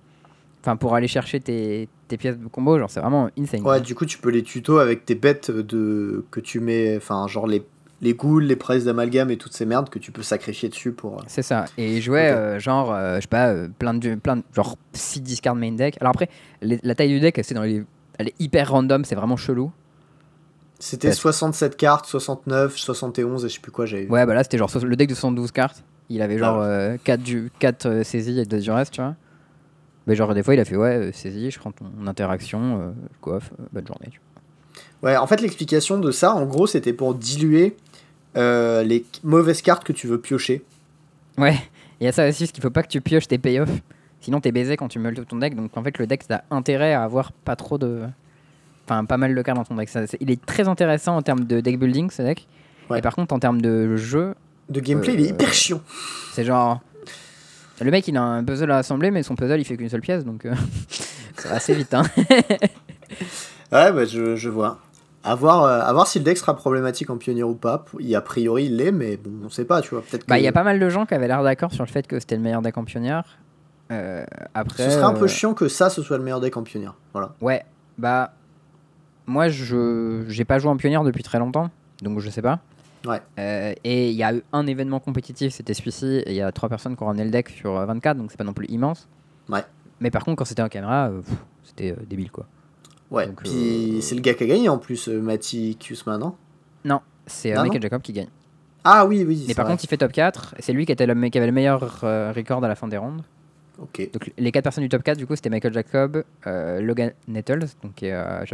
Enfin, pour aller chercher tes, tes pièces de combo, genre, c'est vraiment insane. Ouais, du coup, tu peux les tutos avec tes bêtes de... que tu mets. Enfin, genre les, les ghouls, les prises d'amalgame et toutes ces merdes que tu peux sacrifier dessus pour. euh, C'est ça. Et il jouait Ok. euh, genre, je sais pas, plein de, plein de, genre 6 discard main deck. Alors après, les- la taille du deck, c'est dans les, elle est hyper random, c'est vraiment chelou. C'était Ouais. 67 cartes, 69, 71 et je sais plus quoi j'avais. Ouais, bah là, c'était genre le deck de 72 cartes. Il avait genre Ah 4, du, 4 saisies et 2 duress, tu vois. Mais genre, des fois, il a fait, ouais, euh, saisie, je prends ton interaction, euh, je coiffe, euh, bonne journée. tu Ouais, en fait, l'explication de ça, en gros, c'était pour diluer euh, les mauvaises cartes que tu veux piocher. vois. Ouais, il y a ça aussi, parce qu'il faut pas que tu pioches tes payoffs. Sinon, t'es baisé quand tu meules tout ton deck. Donc, en fait, le deck, a intérêt à avoir pas trop de. Enfin, pas mal de cartes dans ton deck. Ça, il est très intéressant en termes de deck building, ce deck. Ouais. Et par contre, en termes de jeu, De gameplay, il est Euh, hyper chiant. c'est genre. Le mec, il a un puzzle à assembler, mais son puzzle, il fait qu'une seule pièce. Donc, euh, ça va assez vite. Hein. Ouais, bah, je, je vois. À voir, euh, à voir si le deck sera problématique en pionnier ou pas. Il, a priori, il l'est, mais bon, on sait pas, tu vois. Peut-être que Bah, il y a pas mal de gens qui avaient l'air d'accord sur le fait que c'était le meilleur deck en pionnière. Euh, après. ce serait un peu euh, chiant que ça, ce soit le meilleur deck en pionnier. Voilà. Ouais, bah. Moi, je j'ai pas joué en pionnière depuis très longtemps, donc je sais pas. Ouais. Euh, et il y a eu un événement compétitif, c'était celui-ci, et il y a trois personnes qui ont ramené le deck sur euh, 24, donc c'est pas non plus immense. Ouais. Mais par contre, quand c'était en caméra, euh, pff, c'était euh, débile quoi. Ouais, Donc, puis euh, c'est le gars qui a gagné en plus, euh, Matty Kusma, non Non, c'est euh, Non, Michael non. Jacob qui gagne. Ah oui, oui. Mais par vrai. contre, il fait top 4, et c'est lui qui, était le, me- qui avait le meilleur euh, record à la fin des rondes. Ok. Donc les quatre personnes du top 4, du coup, c'était Michael Jacob, euh, Logan Nettles, donc qui est euh,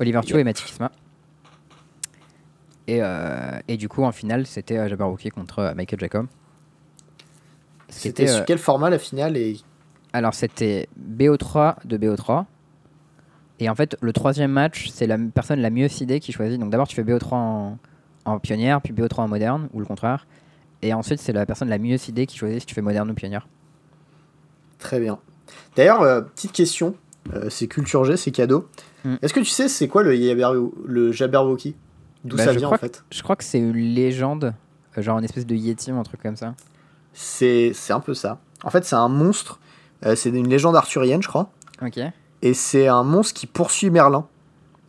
Oliver Thio et Matty Kisma. Et, euh, et du coup, en finale, c'était euh, Jabberwocky contre euh, Michael Jacob. C'était était, sur quel format la finale et alors, c'était BO3 de BO3. Et en fait, le troisième match, c'est la personne la mieux sidée qui choisit. Donc d'abord, tu fais BO3 en, en pionnière, puis BO3 en moderne, ou le contraire. Et ensuite, c'est la personne la mieux sidée qui choisit si tu fais moderne ou pionnière. Très bien. D'ailleurs, euh, petite question, euh, c'est culture G, c'est cadeau. Hmm. Est-ce que tu sais c'est quoi le, le Jabberwocky? D'où Bah, ça vient en fait Je crois que c'est une légende, euh, genre une espèce de Yeti ou un truc comme ça. C'est un peu ça. En fait, c'est un monstre, euh, c'est une légende arthurienne, je crois. Ok. Et c'est un monstre qui poursuit Merlin.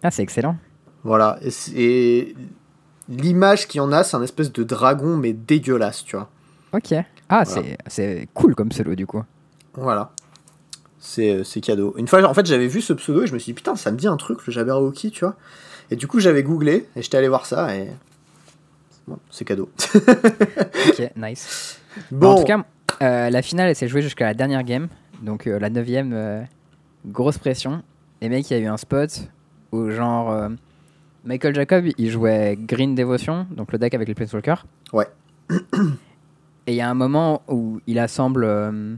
Ah, c'est excellent. Voilà. Et, l'image qu'il y en a, c'est un espèce de dragon, mais dégueulasse, tu vois. Ok. Ah, Voilà. c'est- cool comme pseudo du coup. Voilà. C'est euh, c'est cadeau. Une fois, en fait, j'avais vu ce pseudo et je me suis dit, putain, ça me dit un truc, le Jabberwocky, tu vois. Et du coup, j'avais googlé et j'étais allé voir ça et. Bon, c'est cadeau. Ok, nice. Bon, En tout cas, euh, la finale, elle s'est jouée jusqu'à la dernière game. Donc euh, la neuvième, euh, grosse pression. Les mecs, il y a eu un spot où genre... Michael Jacob, il jouait Green Devotion, donc le deck avec les Planeswalkers. Ouais. Et il y a un moment où il assemble...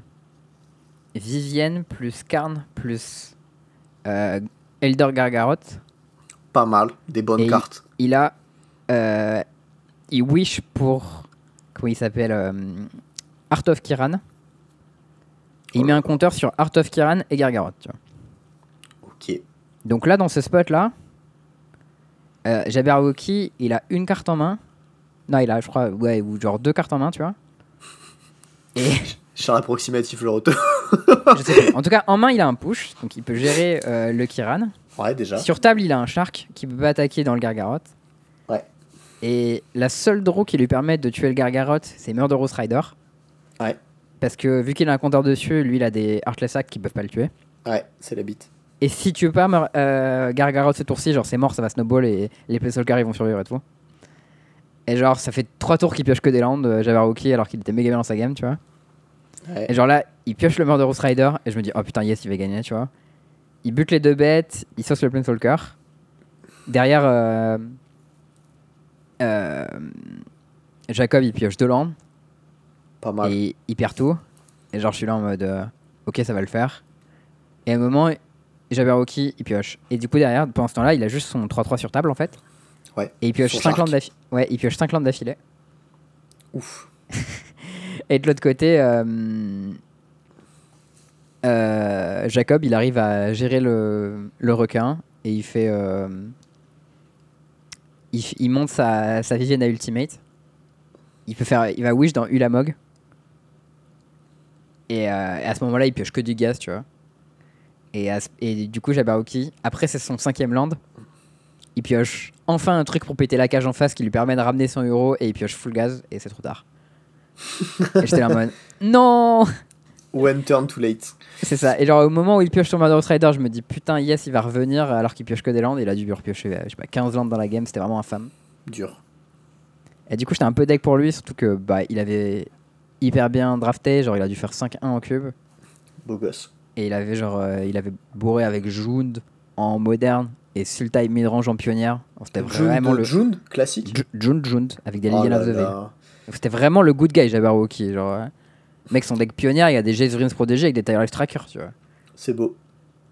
Vivienne plus Karn plus Elder Gargarot. Pas mal, des bonnes Et- cartes. Il a. euh, il wish pour. Comment il s'appelle euh, Art of Kiran. Et il Oh met un compteur sur Art of Kiran et Gargarot. Tu vois. Ok. Donc là, dans ce spot-là, euh, Jabberwocky, il a une carte en main. Non, il a, je crois, ouais, ou genre deux cartes en main, tu vois. Et Charles approximatif le retour. je sais plus. En tout cas, en main, il a un push, donc il peut gérer euh, le Kiran. Ouais, déjà. Sur table, il a un Shark qui peut pas attaquer dans le Gargarot. Ouais. Et la seule draw qui lui permet de tuer le Gargarot, c'est Murderous Rider. Ouais. Parce que vu qu'il a un compteur dessus, lui, il a des Heartless Hack qui peuvent pas le tuer. Ouais, c'est la bite. Et si tu veux pas euh, Gargarot ce tour-ci, genre c'est mort, ça va snowball et les Planeswalkers ils vont survivre et tout. Et genre, ça fait 3 tours qu'il pioche que des landes, euh, Jabberwocky, alors qu'il était méga bien dans sa game, tu vois. Ouais. Et genre là, il pioche le Murderous Rider, et je me dis, oh putain, yes, il va gagner, tu vois. Il bute les deux bêtes, il sauce le Planeswalker. Derrière, euh, euh, Jacob, il pioche deux landes, Pas mal. et il perd tout. Et genre, je suis là en mode, euh, ok, ça va le faire. Et à un moment, Jabberwocky, il pioche. Et du coup, derrière, pendant ce temps-là, il a juste son 3-3 sur table, en fait. Ouais. Et il pioche Son 5 Shark. landes d'affilée. Ouais, il pioche 5 landes d'affilée. Ouf. Et de l'autre côté, euh, Jacob, il arrive à gérer le, le requin et il fait. euh, il, monte sa, sa Vivienne à Ultimate. Il, peut faire, il va wish dans Ulamog. Et, euh, et à ce moment-là, il pioche que du gaz, tu vois. Et, à ce- et du coup, Jabberwocky, après c'est son cinquième land, il pioche enfin un truc pour péter la cage en face qui lui permet de ramener son euro et il pioche full gaz et c'est trop tard. et j'étais là en mode non One turn too late. C'est ça. Et genre au moment où il pioche son Murderous Rider, je me dis putain, yes, il va revenir alors qu'il pioche que des landes. Il a dû repiocher euh, je sais pas, 15 landes dans la game, c'était vraiment infâme. Dur. Et du coup, j'étais un peu deck pour lui, surtout que bah, il avait hyper bien drafté, genre il a dû faire 5-1 en cube. Beau gosse. Et il avait genre euh, il avait bourré avec Jund en moderne et Sultai midrange en pionnière. C'était vraiment le June, classique. Ju- Jund Jund avec des Oh. C'était vraiment le good guy Jabberwocky, genre ouais. Mec, son deck pionnière, il y a des Jezrins protégés avec des Tireless Trackers, tu vois. C'est beau.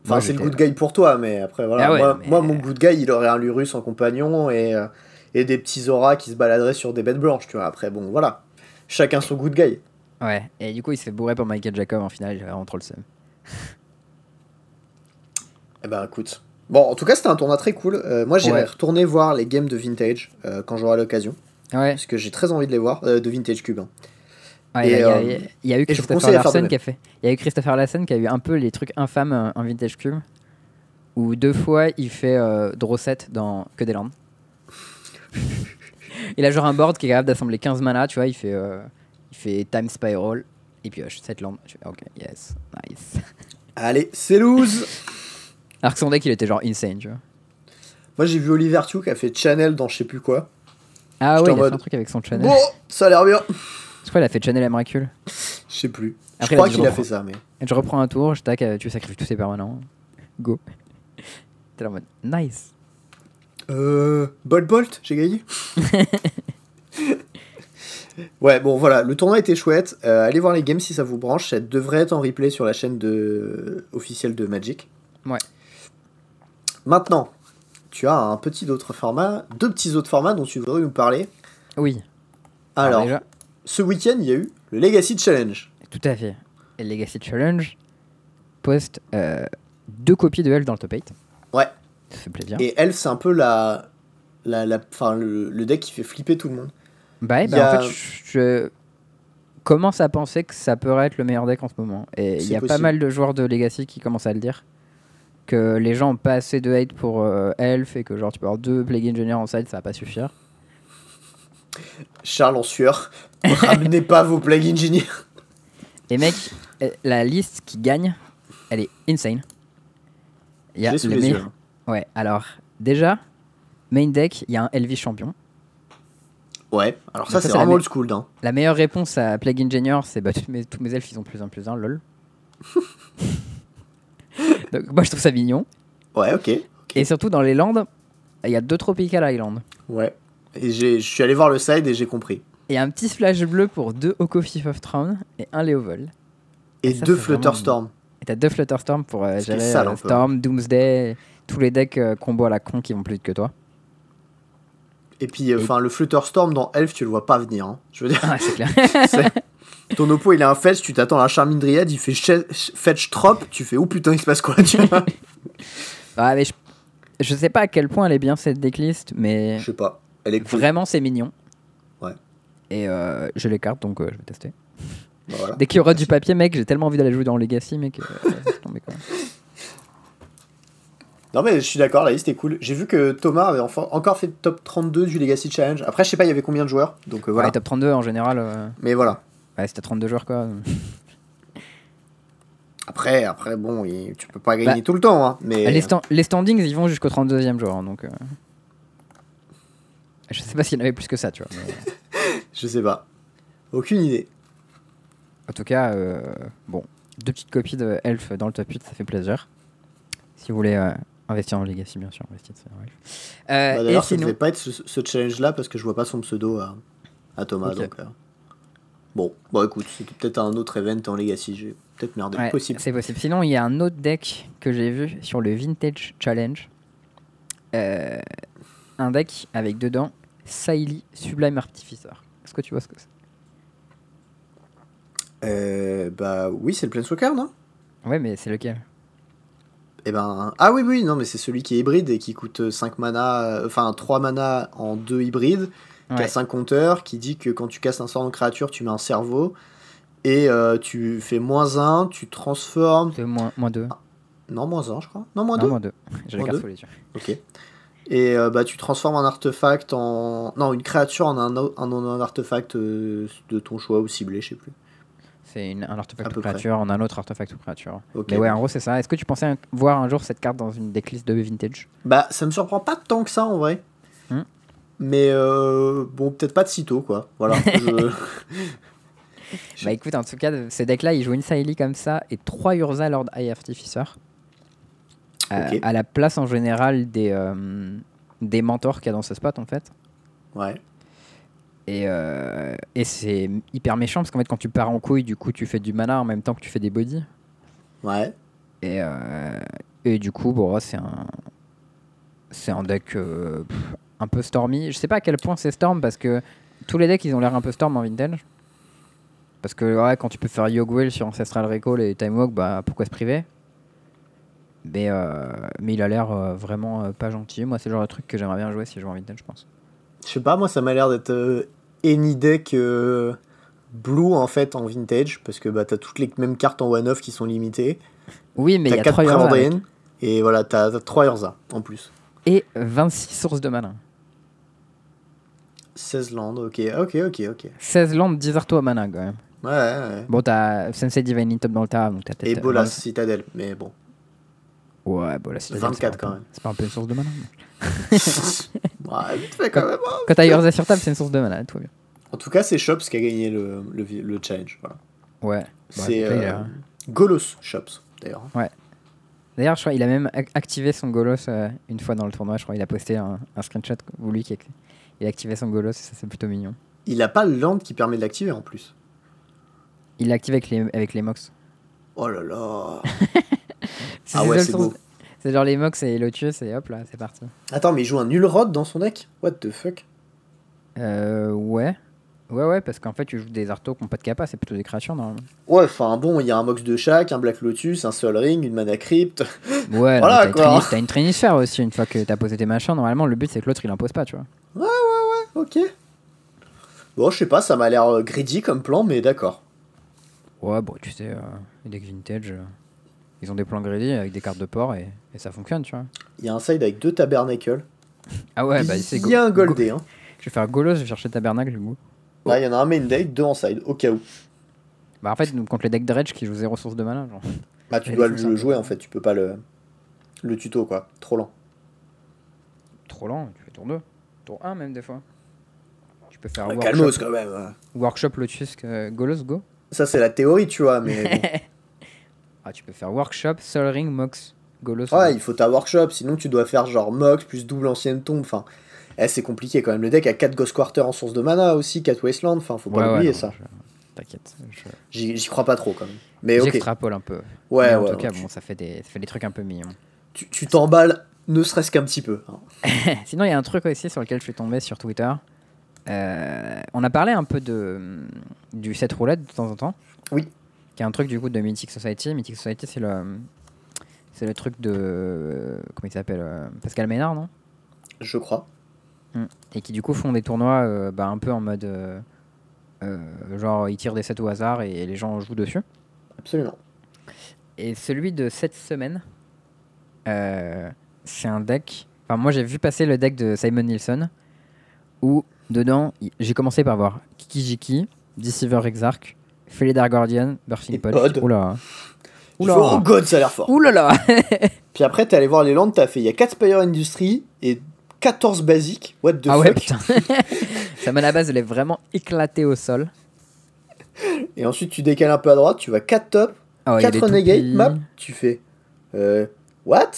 Enfin, c'est le good guy pour toi, mais après, voilà. Ah ouais, moi, mais- moi, mon good guy, il aurait un Lurus en compagnon et, euh, et des petits auras qui se baladeraient sur des bêtes blanches, tu vois. Après, bon, voilà. Chacun son good guy. Ouais, et du coup, il se fait bourrer par Michael Jacob en finale, j'avais vraiment trop le seum. Eh ben, écoute. Bon, en tout cas, c'était un tournoi très cool. Euh, moi, j'irai Ouais. retourner voir les games de Vintage euh, quand j'aurai l'occasion. Ouais, Parce que j'ai très envie de les voir. euh, de Vintage Cube. hein. Ouais, Et, il y, a- euh, il y a- il y a eu Christopher Larsen qui a fait. Il y a eu Christopher Larsen qui a eu un peu les trucs infâmes euh, en Vintage Cube. Où deux fois il fait euh, dans que des landes. il a genre un board qui est capable d'assembler 15 mana, tu vois, il fait, euh, il fait Time Spiral et pioche 7 landes. Ok, yes, nice. Allez, c'est loose Alors que son deck il était genre insane, tu vois. Moi, j'ai vu Oliver Tew qui a fait Channel dans je sais plus quoi. Ah ouais, il a fait un truc avec son channel. Bon, ça a l'air bien. Je crois qu'il a fait Channel Emrakul. Je sais plus. Après, je crois il qu'il a fait ça, mais. Et je reprends un tour, je tac, euh, tu sacrifies tous ses permanents. Go. T'es là en mode nice. Euh. Bolt Bolt, j'ai gagné. ouais, bon, voilà, le tournoi était chouette. Euh, allez voir les games si ça vous branche. Ça devrait être en replay sur la chaîne de... officielle de Magic. Ouais. Maintenant, tu as un petit autre format, deux petits autres formats dont tu voudrais nous parler. Oui. Alors, déjà, ce week-end, il y a eu le Legacy Challenge. tout à fait. Et Legacy Challenge poste euh, deux copies de Elf dans le top 8. Ouais. Ça fait plaisir. Et Elf, c'est un peu la. la, la le, le deck qui fait flipper tout le monde. Bah, bah, a- en fait, je, je commence à penser que ça pourrait être le meilleur deck en ce moment. Et il y a pas mal de joueurs de Legacy qui commencent à le dire. Que les gens ont pas assez de hate pour euh, Elf et que genre tu peux avoir deux Plague Engineer en side, ça va pas suffire. Charles en sueur. Ramenez pas vos Plague Engineers. Et mec, euh, la liste qui gagne, elle est insane. Il y a les meilleur- yeux. Ouais, alors, déjà, main deck, il y a un Elvis champion. Ouais, alors ça, ça, c'est vraiment me- old school. Hein. La meilleure réponse à Plague Engineer, c'est bah, tous, mes, tous mes elfes, ils ont plus un plus un, lol. Donc, moi, je trouve ça mignon. Ouais, ok. Et surtout, dans les landes, il y a deux Tropical Island. Ouais. Et je suis allé voir le side et j'ai compris. Et un petit splash bleu pour deux Oko Fifth of Throne et un Léovol. Et ça, deux vraiment- Flutterstorm. Et t'as deux Flutterstorm pour euh, gérer sale euh. Storm, Doomsday, tous les decks euh, combo à la con qui vont plus vite que toi. Et puis, euh, enfin, le Flutterstorm dans Elf, tu le vois pas venir. hein. Je veux dire, Ah, c'est clair. c'est- ton oppo il a un fetch, tu t'attends à la il fait fetch trop, tu fais oh putain, il se passe quoi tu vois Ah, mais je, je sais pas à quel point elle est bien cette decklist, mais Je sais pas. Elle est cool. vraiment c'est mignon. Ouais. Et euh, je l'écarte donc euh, je vais tester. Bah, voilà. Dès qu'il y aura du papier, mec, j'ai tellement envie d'aller jouer dans Legacy, mec. euh, tomber, quoi. Non mais je suis d'accord, la liste est cool. J'ai vu que Thomas avait enfin- encore fait top 32 du Legacy Challenge. Après, je sais pas, il y avait combien de joueurs. Donc euh, voilà. Ouais, top 32 en général. euh, Mais voilà. Ouais, c'était 32 joueurs quoi. Après, après bon, tu peux pas gagner Bah, tout le temps. Hein, mais Les, sta- les standings ils vont jusqu'au 32e joueur hein, donc. Je sais pas s'il y en avait plus que ça, tu vois. mais- je sais pas. Aucune idée. En tout cas, euh, bon, deux petites copies de Elf dans le top 8, ça fait plaisir. Si vous voulez euh, investir en Legacy, bien sûr, en Elf. Euh, Bah, D'ailleurs, ça devait pas être ce, ce challenge-là parce que je vois pas son pseudo à, à Thomas. Donc, Bon, bon, écoute, c'était peut-être un autre event en Legacy. J'ai peut-être merdé. ouais, Possible. c'est possible. Sinon, il y a un autre deck que j'ai vu sur le Vintage Challenge. Un deck avec dedans Saili Sublime Artificer. Est-ce que tu vois ce que c'est? Euh, bah oui, c'est le Planeswalker, non? Ouais, mais c'est lequel? Eh ben, ah oui, oui, non, mais c'est celui qui est hybride et qui coûte 5 mana, euh, enfin 3 mana en 2 hybrides, qui Ouais. a 5 compteurs, qui dit que quand tu casses un sort de créature, tu mets un cerveau, et euh, tu fais moins 1, tu transformes. C'est moins, moins 2. Non, moins 1, je crois. Non, moins Non, 2. moins 2. J'ai la Moins les yeux. Ok. Et euh, bah, tu transformes un artefact en. Non, une créature en un, en un artefact euh, de ton choix ou ciblé, je sais plus. C'est une- un À artefact ou près. créature en un autre artefact ou créature. Ok. Mais ouais, en gros, c'est ça. Est-ce que tu pensais un- voir un jour cette carte dans une decklist de Vintage? Bah, ça me surprend pas tant que ça en vrai. Hmm. Mais euh, bon, peut-être pas de sitôt, quoi. Voilà. je- Bah écoute, en tout cas, ces decks-là, ils jouent une Saili comme ça et 3 Urza Lord Eye Artificer. Euh. À la place en général des, euh, des mentors qu'il y a dans ce spot en fait. Ouais. Et, euh, et c'est hyper méchant parce qu'en fait, quand tu pars en couille, du coup, tu fais du mana en même temps que tu fais des bodies. Ouais. Et, euh, et du coup, bon, c'est un, c'est un deck euh, pff, un peu stormy. Je sais pas à quel point c'est storm parce que tous les decks ils ont l'air un peu storm en vintage. Parce que ouais, quand tu peux faire Yogwell sur Ancestral Recall et Time Walk, bah pourquoi se priver? Mais, euh, mais il a l'air euh, vraiment euh, pas gentil. Moi, c'est le genre de truc que j'aimerais bien jouer si je joue en vintage, je pense. Je sais pas, moi ça m'a l'air d'être any deck blue en fait en vintage parce que bah t'as toutes les mêmes cartes en one off qui sont limitées. Oui, mais il y a 4 3 Urza avec. Et voilà, t'as 3 Urza en plus. et 26 sources de mana. 16 landes, ok, ok, ok, ok. 16 landes, 10 arto à mana quand même. Ouais, ouais, ouais. Bon, t'as Sensei Divine Top dans le tas, donc t'as peut-être. Et Bolas Citadel, mais bon. Ouais, bon, là, c'est 24 c'est pas un quand peu- même. C'est pas un peu une source de mana. ouais, vite fait quand même. hein. Quand t'as Urza sur table, c'est une source de mana, tout va bien. En tout cas, c'est Shops qui a gagné le, le, le challenge. Voilà. Ouais. c'est là, il euh, a- Golos Shops d'ailleurs. D'ailleurs, je crois qu'il a même ac- activé son Golos euh, une fois dans le tournoi. Je crois qu'il a posté un, un screenshot où lui qui a, il a activé son Golos, et ça c'est plutôt mignon. Il a pas le land qui permet de l'activer en plus. Il l'a activé avec les, avec les Mox. Oh là là. C'est Ah ouais, c'est beau. C'est genre les Mox et Lotus et hop là, c'est parti. Attends, mais il joue un nul rod dans son deck? What the fuck? Euh, ouais. Ouais, ouais, parce qu'en fait, tu joues des artos qui n'ont pas de capa, c'est plutôt des créatures normalement. Ouais, enfin bon, il y a un Mox de chaque, un Black Lotus, un Sol Ring, une Mana Crypt. Ouais, Voilà, quoi. T'as une Trinisphère aussi, une fois que t'as posé tes machins. Normalement, le but c'est que l'autre il impose pas, tu vois. ok. Bon, je sais pas, ça m'a l'air euh, greedy comme plan, mais d'accord. Ouais, bon, tu sais, euh, les decks vintage, euh, ils ont des plans greedy avec des cartes de port et, et ça fonctionne, tu vois. Il y a un side avec deux tabernacles. Ah ouais, bah c'est il y a un goldé. Hein. Je vais faire Golos, je vais chercher Tabernacle du coup. Là, il y en a un main deck, deux en side, au cas où. Bah en fait, contre les decks Dredge qui jouent zéro source de mana, genre. Bah, tu Et dois le, jouer en fait, tu peux pas le, le tuto quoi. Trop lent. Trop lent, tu fais tour 2. Tour 1 même des fois. Tu peux faire Ouais, workshop, calmos quand même. hein. workshop Lotus euh, Golos, go. Ça, c'est la théorie, tu vois, mais. Ah, tu peux faire Workshop, Sol Ring, Mox, Golos. Ouais, il faut ta workshop, sinon tu dois faire genre Mox plus double ancienne tombe. Enfin, eh, c'est compliqué quand même. Le deck a 4 Ghost Quarter en source de mana aussi, 4 Wasteland. Enfin, faut pas Ouais, non, ça. je- T'inquiète. Je- J'y crois pas trop quand même. Mais ok. J'extrapole un peu. Ouais, Mais en ouais, tout cas, bon, ça fait, des, ça fait des trucs un peu mignons. Tu tu t'emballes, ne serait-ce qu'un petit peu. hein. Sinon, il y a un truc aussi sur lequel je suis tombé sur Twitter. Euh, on a parlé un peu de, du set roulette de temps en temps. Oui. Qui est un truc du coup de Mythic Society. Mythic Society, c'est le, c'est le truc de. Comment il s'appelle euh, Pascal Ménard, non? Je crois. Et qui du coup font des tournois euh, bah, un peu en mode. euh, euh, genre, ils tirent des sets au hasard et les gens jouent dessus. Absolument. Et celui de cette semaine, euh, c'est un deck. Enfin, moi j'ai vu passer le deck de Simon Nielsen où dedans j'ai commencé par voir Kikijiki, Deceiver Exarch, Felidar Guardian, Birthing Et Pod. Pod. Oula. Fais, oh god, ça a l'air fort. Oula là Puis après, t'es allé voir les landes, t'as fait il y a 4 Spire Industry et 14 basiques. What the Ah ouais, fuck putain. Sa mana base elle est vraiment éclatée au sol. Et ensuite, tu décales un peu à droite, tu vas 4 top, Ah ouais, il y a 4 des renegade map, tu fais. Euh. What?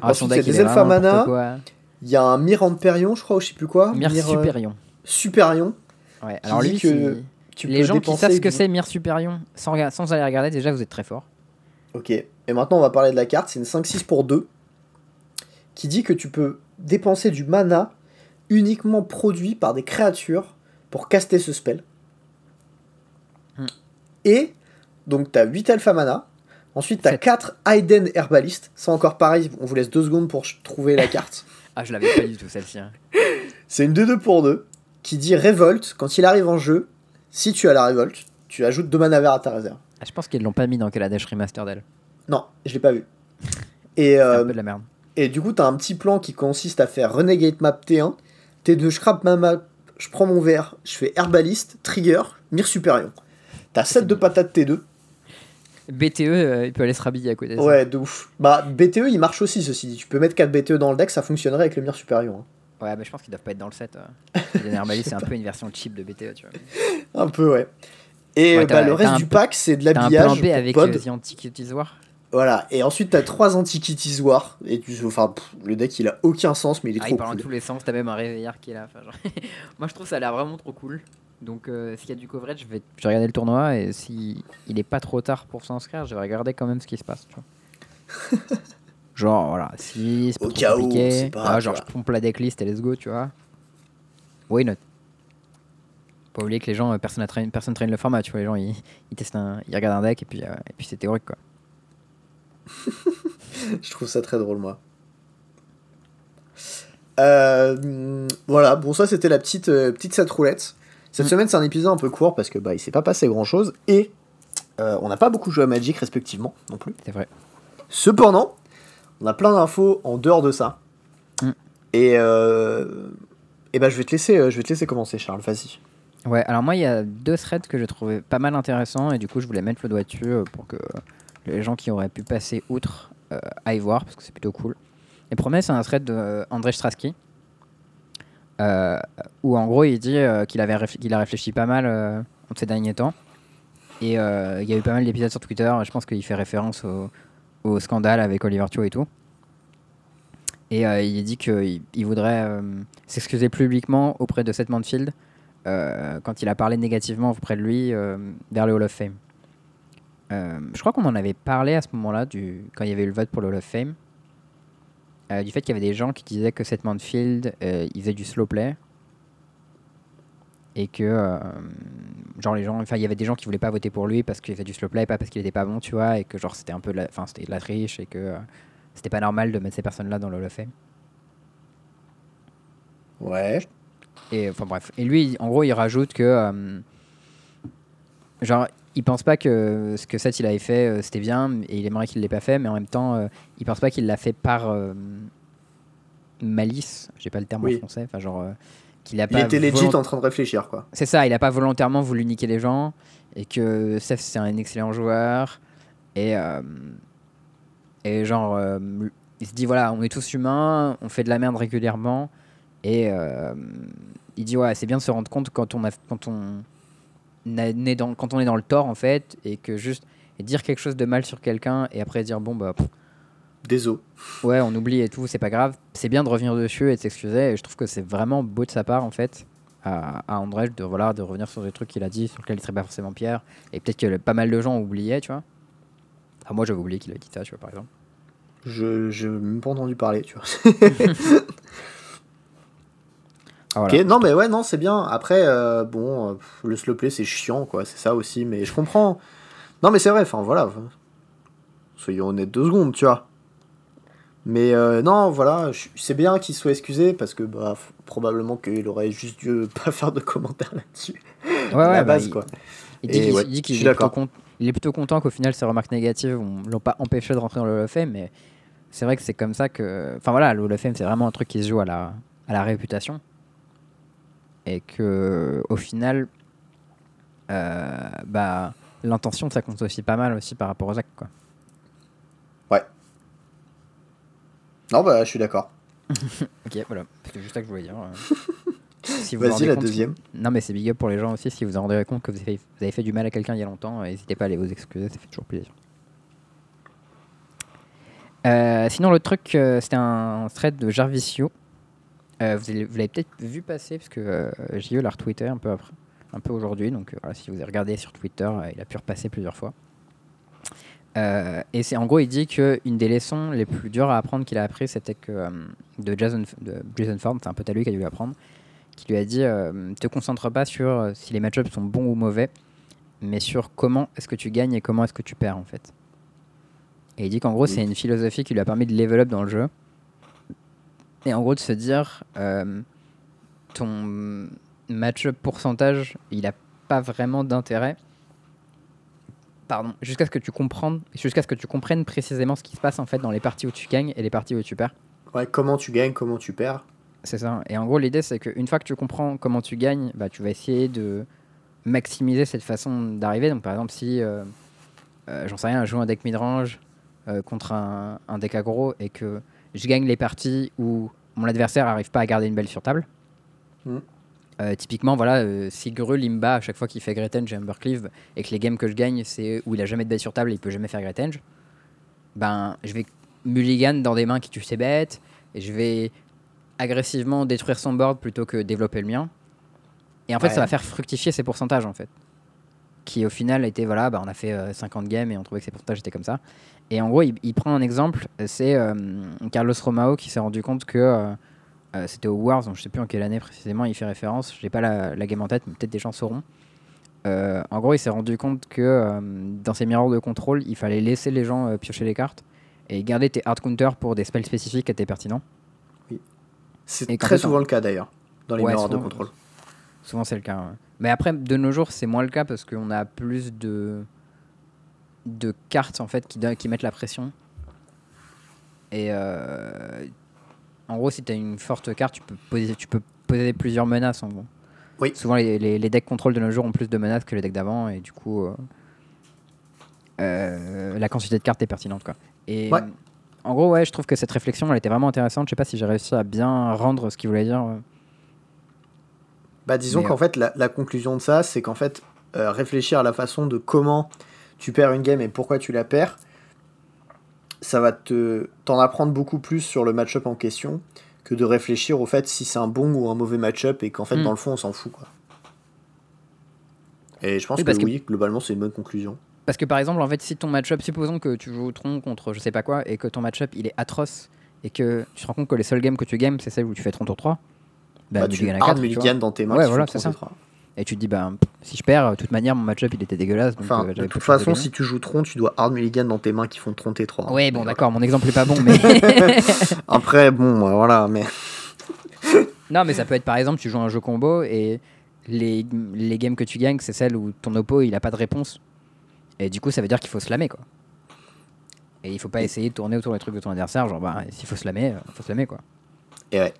Ah, Ensuite, il y a des est Alpha vraiment n'importe Mana. quoi. Il y a un Mirand Perion, je crois, ou je sais plus quoi. Mir Mir, euh, Superion. Ouais, alors lui, que Tu les peux gens qui savent ce que c'est Mir Superion sans, aller regarder, déjà vous êtes très fort. Ok. Et maintenant, on va parler de la carte. C'est une 5-6 pour 2 qui dit que tu peux dépenser du mana uniquement produit par des créatures pour caster ce spell. Hmm. Et donc, tu as 8 alpha mana. Ensuite, tu as Sept. 4 Aiden Herbalist. C'est encore pareil, on vous laisse 2 secondes pour trouver la carte. Ah, je l'avais pas du tout celle-ci. hein. C'est une 2-2 pour 2 qui dit révolte. Quand il arrive en jeu, si tu as la révolte, tu ajoutes 2 mana verts à ta réserve. Ah, je pense qu'ils l'ont pas mis dans Kaladesh Remastered elle. Non, je l'ai pas vu. Et, C'est euh, un peu de la merde. Et du coup, tu as un petit plan qui consiste à faire Renegade Map T1, T2, je ma map, je prends mon verre, je fais Herbaliste, Trigger, Mire Superion. T'as 7 de patates T2. BTE, euh, il peut aller se rhabiller à côté. de ça. Ouais, de ouf. Bah, BTE, il marche aussi, ceci dit. Tu peux mettre 4 BTE dans le deck, ça fonctionnerait avec le Mire Superion. hein. Ouais, mais je pense qu'ils doivent pas être dans le set. euh. Les Nerbalis, c'est un peu une version cheap de BTE, tu vois. Un peu, ouais. Et Ouais, euh, bah, le reste du pack, c'est de T'as un l'habillage. plan B avec pod. euh, The Antiquities War. Voilà. Et ensuite, t'as 3 Antiquities War. Et tu, enfin, pff, le deck, il a aucun sens, mais il est Ah, il trop part dans cool. tous les sens, t'as même un réveillard qui est là. enfin, genre- Moi, je trouve ça a l'air vraiment trop cool. Donc, euh, s'il y a du coverage, je vais, je vais regarder le tournoi et si il est pas trop tard pour s'inscrire, je vais regarder quand même ce qui se passe. Tu vois. genre, voilà, si c'est pas Au trop cas où, compliqué, c'est pas ah, grave, genre, je pompe la decklist et let's go, tu vois. Why not? Pas oublier que les gens, euh, personne, train, personne traîne le format, tu vois. Les gens, ils, ils testent un, ils regardent un deck et puis, euh, et puis c'est théorique, quoi. Je trouve ça très drôle, moi. Euh, voilà, bon, ça c'était la petite, euh, petite set roulette. Cette Mm. semaine, c'est un épisode un peu court parce que bah, il s'est pas passé grand chose et euh, on n'a pas beaucoup joué à Magic respectivement non plus. C'est vrai. Cependant, on a plein d'infos en dehors de ça. Mm. Et, euh, et bah, je, vais te laisser, euh, je vais te laisser commencer, Charles, vas-y. Ouais, alors moi, il y a deux threads que j'ai trouvé pas mal intéressants et du coup, je voulais mettre le doigt dessus euh, pour que les gens qui auraient pu passer outre euh, aillent voir parce que c'est plutôt cool. Le premier, c'est un thread de André Straski euh, où en gros, il dit qu'il avait réfl- a réfléchi pas mal en ces derniers temps. Et il y a eu pas mal d'épisodes sur Twitter. Je pense qu'il fait référence au, au scandale avec Oliver Thio et tout. Et euh, il dit qu'il il voudrait euh, s'excuser publiquement auprès de Seth Manfield euh, quand il a parlé négativement auprès de lui vers le Hall of Fame. Je crois qu'on en avait parlé à ce moment-là, quand il y avait eu le vote pour le Hall of Fame, du fait qu'il y avait des gens qui disaient que Seth Manfield, il faisait du slow play. Et que, genre, les gens, enfin, il y avait des gens qui voulaient pas voter pour lui parce qu'il fait du slow play, pas parce qu'il était pas bon, tu vois, et que, genre, c'était un peu enfin, c'était de la triche et que euh, c'était pas normal de mettre ces personnes-là dans le Hall of Fame. Ouais. Et enfin bref. Et lui, en gros, il rajoute que. euh, genre, il pense pas que ce que Seth il avait fait euh, c'était bien et il aimerait qu'il l'ait pas fait, mais en même temps, euh, il pense pas qu'il l'a fait par euh, malice. J'ai pas le terme Oui. en français. Enfin, genre. Qu'il a Il pas était legit volont- en train de réfléchir, quoi. C'est ça, il a pas volontairement voulu niquer les gens et que Seth c'est un excellent joueur et euh, et genre euh, il se dit voilà on est tous humains, on fait de la merde régulièrement et euh, il dit ouais c'est bien de se rendre compte quand on a quand on est dans quand on est dans le tort en fait et que juste et dire quelque chose de mal sur quelqu'un et après dire bon bah pff, Désolé. ouais on oublie et tout c'est pas grave c'est bien de revenir dessus et de s'excuser et je trouve que c'est vraiment beau de sa part en fait à, à Andrej de, voilà, de revenir sur des trucs qu'il a dit, sur lesquels il serait pas forcément Pierre. Et peut-être que pas mal de gens oubliaient, tu vois. Ah, moi, j'avais oublié qu'il a dit ça, tu vois, par exemple. Je n'ai même pas entendu parler, tu vois. Ah, voilà. Ok, non mais ouais, non, c'est bien. Après, euh, bon, euh, le slow play c'est chiant, quoi, c'est ça aussi, mais je comprends. Non mais c'est vrai, enfin voilà. Soyons honnêtes deux secondes, tu vois. Mais euh, non, voilà, c'est bien qu'il soit excusé parce que bah, probablement qu'il aurait juste dû pas faire de commentaires là-dessus. Ouais, ouais, la bah, base, quoi. Il dit qu'il ouais, est, plutôt d'accord. con- il est plutôt content qu'au final ces remarques négatives ne l'ont pas empêché de rentrer dans le Hall of Fame, mais c'est vrai que c'est comme ça que. Enfin voilà, le Hall of Fame c'est vraiment un truc qui se joue à la, à la réputation. Et que au final, euh, bah, l'intention ça compte aussi pas mal aussi par rapport aux actes. Quoi. Non, bah je suis d'accord. Ok, voilà, c'est juste ça que je voulais dire. euh. Si Vas-y, la compte- deuxième. Non, mais c'est big up pour les gens aussi. Si vous en rendez compte que vous avez, vous avez fait du mal à quelqu'un il y a longtemps, euh, n'hésitez pas à aller vous excuser, ça fait toujours plaisir. Euh, sinon, l'autre truc, euh, c'était un thread de Jarvisio. Euh, vous avez- vous l'avez peut-être vu passer, parce que JE l'a retweeté un peu après, un peu aujourd'hui. Donc voilà, si vous avez regardé sur Twitter, il a pu repasser plusieurs fois. Euh, et c'est en gros, il dit que une des leçons les plus dures à apprendre qu'il a appris, c'était que euh, de Jason, de Jason Ford, c'est un pote à lui qui a dû apprendre, qui lui a dit euh, te concentre pas sur euh, si les match-ups sont bons ou mauvais, mais sur comment est-ce que tu gagnes et comment est-ce que tu perds en fait. Et il dit qu'en gros, c'est une philosophie qui lui a permis de level up dans le jeu. Et en gros, de se dire ton match-up pourcentage, il a pas vraiment d'intérêt. Pardon, jusqu'à ce que tu comprennes, jusqu'à ce que tu comprennes précisément ce qui se passe en fait dans les parties où tu gagnes et les parties où tu perds. Ouais, comment tu gagnes, comment tu perds. C'est ça. Et en gros, l'idée, c'est qu'une fois que tu comprends comment tu gagnes, bah, tu vas essayer de maximiser cette façon d'arriver. Donc, par exemple, si, euh, euh, j'en sais rien, je joue un deck midrange euh, contre un, un deck aggro et que je gagne les parties où mon adversaire n'arrive pas à garder une belle sur table. Mm. Euh, typiquement, voilà, euh, si Grul il me bat à chaque fois qu'il fait Great Henge et Humbercleave et que les games que je gagne, c'est où il a jamais de bête sur table et il peut jamais faire Great Henge, ben, je vais mulligan dans des mains qui tuent ses bêtes et je vais agressivement détruire son board plutôt que développer le mien. Et en fait, ça va faire fructifier ses pourcentages en fait. Qui au final était, voilà, bah, on a fait euh, 50 games et on trouvait que ses pourcentages étaient comme ça. Et en gros, il, il prend un exemple, euh, c'est euh, Carlos Romao qui s'est rendu compte que euh, c'était au Wars, donc je sais plus en quelle année précisément il fait référence, j'ai pas la, la game en tête, mais peut-être des gens sauront. Euh, en gros, il s'est rendu compte que euh, dans ses miroirs de contrôle, il fallait laisser les gens euh, piocher les cartes et garder tes hard counters pour des spells spécifiques qui étaient pertinents. C'est Et qu'en très souvent le cas d'ailleurs, dans les Ouais, miroirs de contrôle. Souvent, c'est le cas. ouais. Mais après, de nos jours, c'est moins le cas parce qu'on a plus de de cartes en fait qui, qui mettent la pression. Et euh, en gros, si tu as une forte carte, tu peux poser, tu peux poser plusieurs menaces en gros. Oui. Souvent, les, les, les decks contrôle de nos jours ont plus de menaces que les decks d'avant et du coup, euh, euh, la quantité de cartes est pertinente quoi. Et Ouais. en gros, ouais, je trouve que cette réflexion, elle était vraiment intéressante. Je sais pas si j'ai réussi à bien rendre ce qu'il voulait dire. euh. Bah, disons qu'en euh, fait, la, la conclusion de ça, c'est qu'en fait, euh, réfléchir à la façon de comment tu perds une game et pourquoi tu la perds, ça va te t'en apprendre beaucoup plus sur le match-up en question que de réfléchir au fait si c'est un bon ou un mauvais match-up et qu'en fait, Mm. dans le fond, on s'en fout. Quoi. Et je pense Oui, que oui, globalement, c'est une bonne conclusion. Parce que par exemple, en fait, si ton match-up, supposons que tu joues au tronc contre je sais pas quoi, et que ton match-up il est atroce, et que tu te rends compte que les seules games que tu gagnes, c'est celles où tu fais tronc tour 3, bah, Bah, tu tu gagnes à hard 4. mulligan dans tes mains Ouais, voilà, c'est ça. 33. Et tu te dis, bah, pff, si je perds, de toute manière, mon match-up il était dégueulasse. Donc, Enfin, euh, de toute façon, si tu joues tronc, tu dois hard mulligan dans tes mains qui font tronc T3. Ouais, bon, d'accord, mon exemple est pas bon, mais. Après, bon, euh, voilà, mais. non, mais ça peut être par exemple, tu joues un jeu combo et les, les games que tu gagnes, c'est celles où ton oppo il a pas de réponse. Et du coup, ça veut dire qu'il faut slammer quoi. Et il faut pas essayer de tourner autour des trucs de ton adversaire, genre, bah, s'il faut slammer, euh, faut slammer quoi. Et ouais.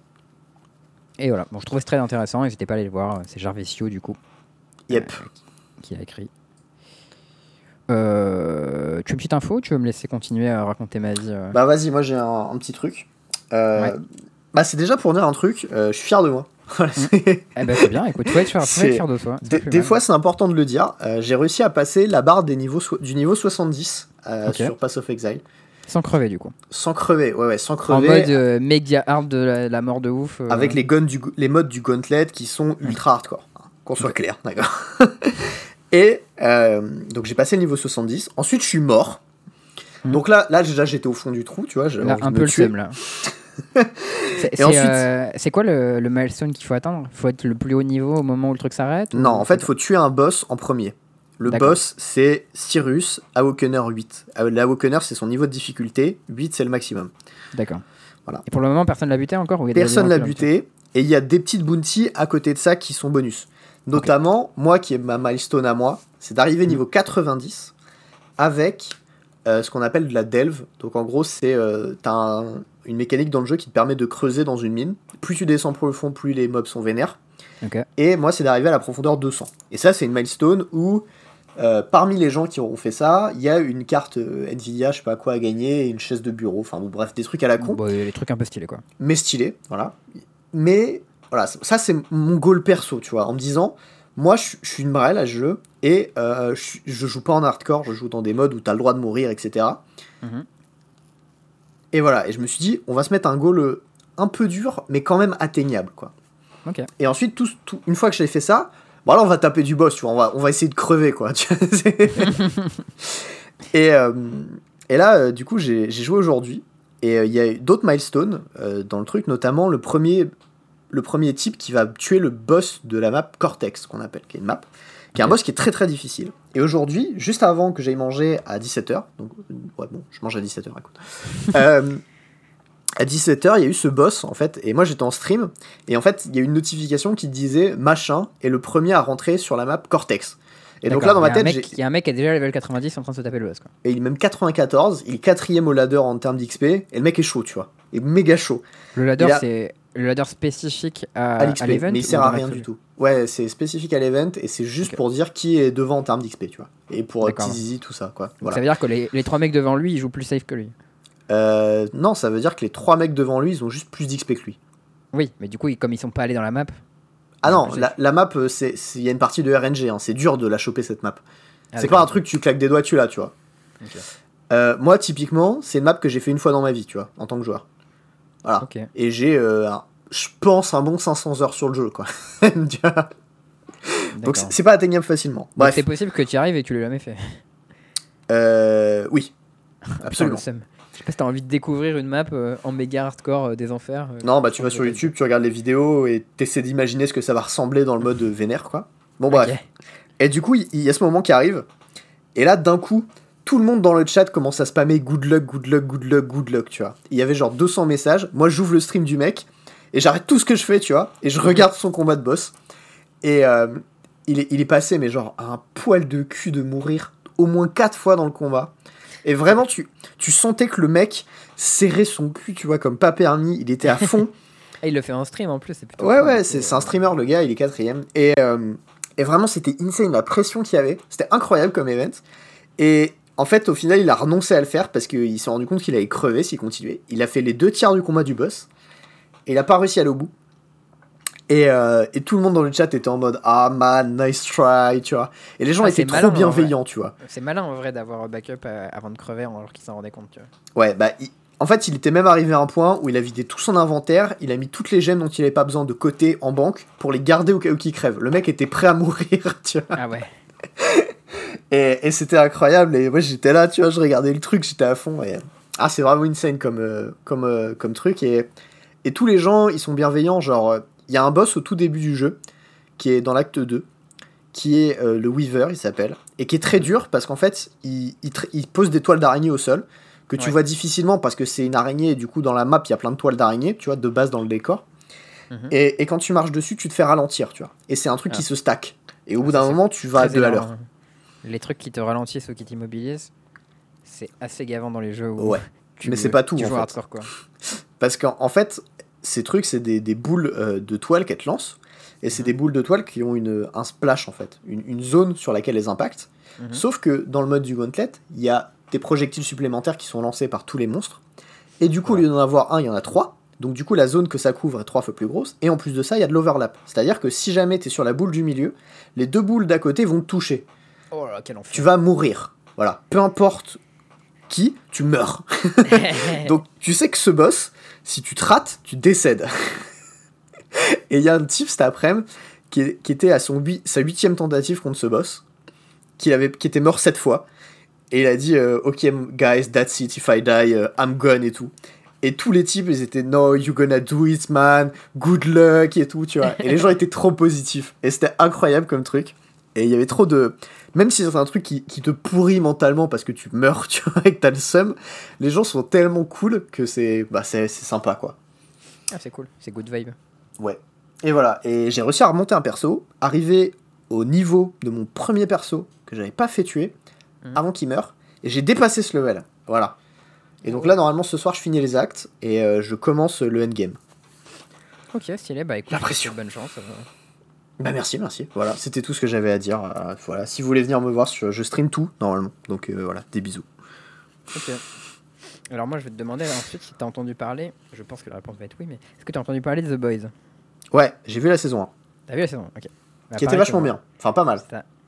Et voilà, bon, je trouvais ça très intéressant, n'hésitez pas à aller le voir, c'est Jarvisio du coup. Yep. euh, qui, a écrit. Euh, tu veux une petite info? Tu veux me laisser continuer à raconter ma vie euh? Bah vas-y, moi j'ai un, un petit truc. Euh, Ouais. Bah c'est déjà pour dire un truc, je suis fier de moi. C'est- Eh ben c'est bien, écoute, faut C'est- être fier de c'est des fois c'est important de le dire, j'ai réussi à passer la barre des niveaux so- du niveau 70 euh, Ok. sur Pass of Exile. Sans crever du coup. Sans crever, ouais, ouais, sans En crever. mode euh, méga hard de la, la mort de ouf. avec les, guns du, les modes du gauntlet qui sont ultra hardcore. Qu'on soit clair, d'accord. Et euh, donc j'ai passé le niveau 70. Ensuite, je suis mort. Mhm. Donc là, là déjà, j'étais au fond du trou, tu vois. Là, un peu le seum là. C'est c'est, ensuite- euh, c'est quoi le, le milestone qu'il faut atteindre? Faut être le plus haut niveau au moment où le truc s'arrête? Non, ou- en fait, faut tuer un boss en premier. Le boss, c'est Cyrus, Awakener 8. Euh, L'Awakener, c'est son niveau de difficulté. 8, c'est le maximum. D'accord. Voilà. Et pour le moment, personne l'a buté encore ou il Personne l'a buté. Et il y a des petites bounties à côté de ça qui sont bonus. Notamment, moi qui est ma milestone à moi, c'est d'arriver niveau 90 avec euh, ce qu'on appelle de la delve. Donc en gros, c'est euh, t'as un- une mécanique dans le jeu qui te permet de creuser dans une mine. Plus tu descends profond, plus les mobs sont vénères. Et moi, c'est d'arriver à la profondeur 200. Et ça, c'est une milestone où, euh, parmi les gens qui auront fait ça, il y a une carte Nvidia, je sais pas quoi, à gagner, et une chaise de bureau. Enfin, bon, bref, des trucs à la con Bon, les trucs un peu stylés quoi. mais stylé, voilà. Mais voilà, ça c'est mon goal perso, tu vois, en me disant, moi je, je suis une brelle à ce jeu et euh, je, je joue pas en hardcore, je joue dans des modes où t'as le droit de mourir, etc. Mhm. Et voilà, et je me suis dit, on va se mettre un goal euh, un peu dur, mais quand même atteignable, quoi. Et ensuite, tout, tout- une fois que j'ai fait ça, bon là on va taper du boss, tu vois, on va, on va essayer de crever, quoi. et, euh, et là, euh, du coup, j'ai j'ai joué aujourd'hui, et il y a eu d'autres milestones dans le truc, notamment le premier, le premier type qui va tuer le boss de la map Cortex, qu'on appelle, qui est une map, qui est un boss qui est très très difficile. Et aujourd'hui, juste avant que j'aille manger à 17h, donc, ouais, bon, je mange à 17h, écoute. Euh, à 17h, il y a eu ce boss, en fait, et moi j'étais en stream, et en fait, il y a eu une notification qui disait machin est le premier à rentrer sur la map Cortex. Et donc là, dans ma tête, il y a un mec- qui est déjà level 90 en train de se taper le boss quoi. Et il est même 94, il est quatrième au ladder en termes d'XP, et le mec est chaud, tu vois. Il est méga chaud Le ladder, a- c'est le ladder spécifique à, à l'XP, mais il sert à rien du tout. Ouais, c'est spécifique à l'event, et c'est juste pour dire qui est devant en termes d'XP, tu vois. Et pour. Tizizi, tout ça, quoi. Voilà. Ça veut dire que les, les trois mecs devant lui, ils jouent plus safe que lui. Euh, non, ça veut dire que les trois mecs devant lui, ils ont juste plus d'XP que lui. Oui, mais du coup, comme ils sont pas allés dans la map. Ah non, la, la map, euh, il y a une partie de RNG, hein, c'est dur de la choper cette map. Ah, c'est pas un truc, tu claques des doigts, tu l'as, tu vois. Euh, moi, typiquement, c'est une map que j'ai fait une fois dans ma vie, tu vois, en tant que joueur. Voilà. Et j'ai, euh, je pense, un bon 500 heures sur le jeu, quoi. Donc c'est pas atteignable facilement. Bref, c'est possible que tu y arrives et tu l'aies jamais fait. euh, oui, absolument. Je sais pas si t'as envie de découvrir une map euh, en méga hardcore euh, des enfers. euh, Non, bah tu vas sur. YouTube, tu regardes les vidéos et t'essaies d'imaginer ce que ça va ressembler dans le mode vénère, quoi. Bon, bref. Et du coup, il il y a ce moment qui arrive. Et là, d'un coup, tout le monde dans le chat commence à spammer good luck, good luck, good luck, good luck, tu vois. Il y avait genre 200 messages. Moi, j'ouvre le stream du mec et j'arrête tout ce que je fais, tu vois. Et je regarde son combat de boss. Et euh, il, est, il est passé, mais genre, à un poil de cul de mourir au moins 4 fois dans le combat. Et vraiment, tu, tu sentais que le mec serrait son cul, tu vois, comme pas permis. Il était à fond. Ah, il le fait en stream en plus, c'est plutôt. Ouais, cool, ouais, c'est un streamer, le gars, il est quatrième. Et, euh, et vraiment, c'était insane la pression qu'il y avait. C'était incroyable comme event. Et en fait, au final, il a renoncé à le faire parce qu'il s'est rendu compte qu'il allait crever s'il continuait. Il a fait les deux tiers du combat du boss. Et il a pas réussi à aller au bout. Et, euh, et tout le monde dans le chat était en mode Ah man, nice try, tu vois. Et les gens Ah, étaient trop malin, bienveillants, tu vois. C'est malin en vrai d'avoir un backup euh, avant de crever alors qu'il s'en rendait compte, tu vois. Ouais, bah, il- en fait, il était même arrivé à un point où il a vidé tout son inventaire, il a mis toutes les gemmes dont il avait pas besoin de côté en banque pour les garder au cas où il crève. Le mec était prêt à mourir, tu vois. Ah ouais. Et, et c'était incroyable, et moi j'étais là, tu vois, je regardais le truc, j'étais à fond, et... Ah, c'est vraiment insane comme, euh, comme, euh, comme truc, et, et tous les gens, ils sont bienveillants, genre, il y a un boss au tout début du jeu, qui est dans l'acte 2, qui est euh, le Weaver, il s'appelle, et qui est très dur, parce qu'en fait, il, il, pose des toiles d'araignée au sol, que tu Ouais. vois difficilement, parce que c'est une araignée, et du coup, dans la map, il y a plein de toiles d'araignée, tu vois, de base dans le décor, Mhm. et, et quand tu marches dessus, tu te fais ralentir, tu vois, et c'est un truc Ah. qui se stack, et au Ah, bout d'un moment, tu vas à Très deux à énorme, l'heure. Les trucs qui te ralentissent ou qui t'immobilisent, c'est assez gavant dans les jeux où Ouais. tu Mais c'est pas tout, tu en joues fait. hardcore quoi. Parce qu'en en fait, ces trucs, c'est des, des boules euh, de toile qu'elles te lancent. Et c'est Mhm. des boules de toile qui ont une, un splash, en fait. Une, une zone sur laquelle elles impactent. Mhm. Sauf que dans le mode du gauntlet, il y a des projectiles supplémentaires qui sont lancés par tous les monstres. Et du coup, au lieu d'en avoir un, il y en a trois. Donc du coup, la zone que ça couvre est trois fois plus grosse. Et en plus de ça, il y a de l'overlap. C'est-à-dire que si jamais tu es sur la boule du milieu, les deux boules d'à côté vont te toucher. Oh là là, quel enfer. Tu vas mourir. Voilà. Peu importe qui, tu meurs. Donc tu sais que ce boss, si tu te rates, tu décèdes. Et il y a un type cet après-midi qui, qui, était à son sa huitième tentative contre ce boss, qui, avait, qui était mort sept fois. Et il a dit euh, Ok, guys, that's it, if I die, uh, I'm gone et tout. Et tous les types, ils étaient No, you gonna do it, man, good luck et tout, tu vois. Et les gens étaient trop positifs. Et c'était incroyable comme truc. Et il y avait trop de. Même si c'est un truc qui, qui, te pourrit mentalement parce que tu meurs, tu vois, et que t'as le seum, les gens sont tellement cool que c'est bah, c'est sympa, quoi. Ah, c'est cool, c'est good vibe. Ouais. Et voilà, et j'ai réussi à remonter un perso, arriver au niveau de mon premier perso que j'avais pas fait tuer mmh. avant qu'il meure, et j'ai dépassé ce level. Voilà. Et donc là, normalement, ce soir, je finis les actes et euh, je commence le endgame. Ok, stylé, bah écoute, La pression. bonne chance. Euh. Bah merci, merci. Voilà, c'était tout ce que j'avais à dire. Euh, voilà, si vous voulez venir me voir, je stream tout normalement. Donc voilà, des bisous. Ok. Alors moi, je vais te demander ensuite si t'as entendu parler. Je pense que la réponse va être oui, mais est-ce que t'as entendu parler de The Boys? Ouais, j'ai vu la saison 1. T'as vu la saison 1 Ok. Bah, qui était vachement bien. Enfin, pas mal.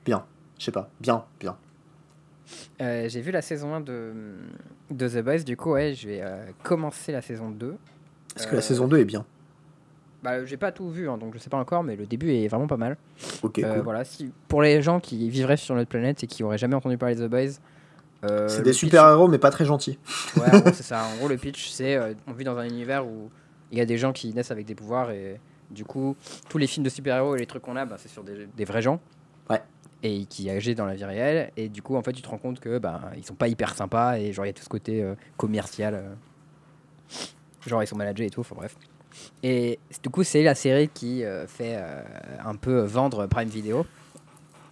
Bien. Je sais pas. Bien, bien. Euh, j'ai vu la saison 1 de, de The Boys, du coup, ouais, je vais euh, commencer la saison 2. Est-ce que la saison 2 est bien? Bah, j'ai pas tout vu, hein, donc je sais pas encore, mais le début est vraiment pas mal. Ok, euh, cool. Voilà, si, pour les gens qui vivraient sur notre planète et qui auraient jamais entendu parler de The Boys. c'est des super-héros, mais pas très gentils. Ouais, en gros, c'est ça. En gros, le pitch, c'est on vit dans un univers où il y a des gens qui naissent avec des pouvoirs et du coup, tous les films de super-héros et les trucs qu'on a, bah, c'est sur des, des, vrais gens. Ouais et qui agissent dans la vie réelle. Et du coup, en fait, tu te rends compte que bah, ils sont pas hyper sympas et genre il y a tout ce côté euh, commercial. Euh, genre ils sont managés et tout, enfin bref. Et du coup, c'est la série qui euh, fait un peu vendre Prime Video.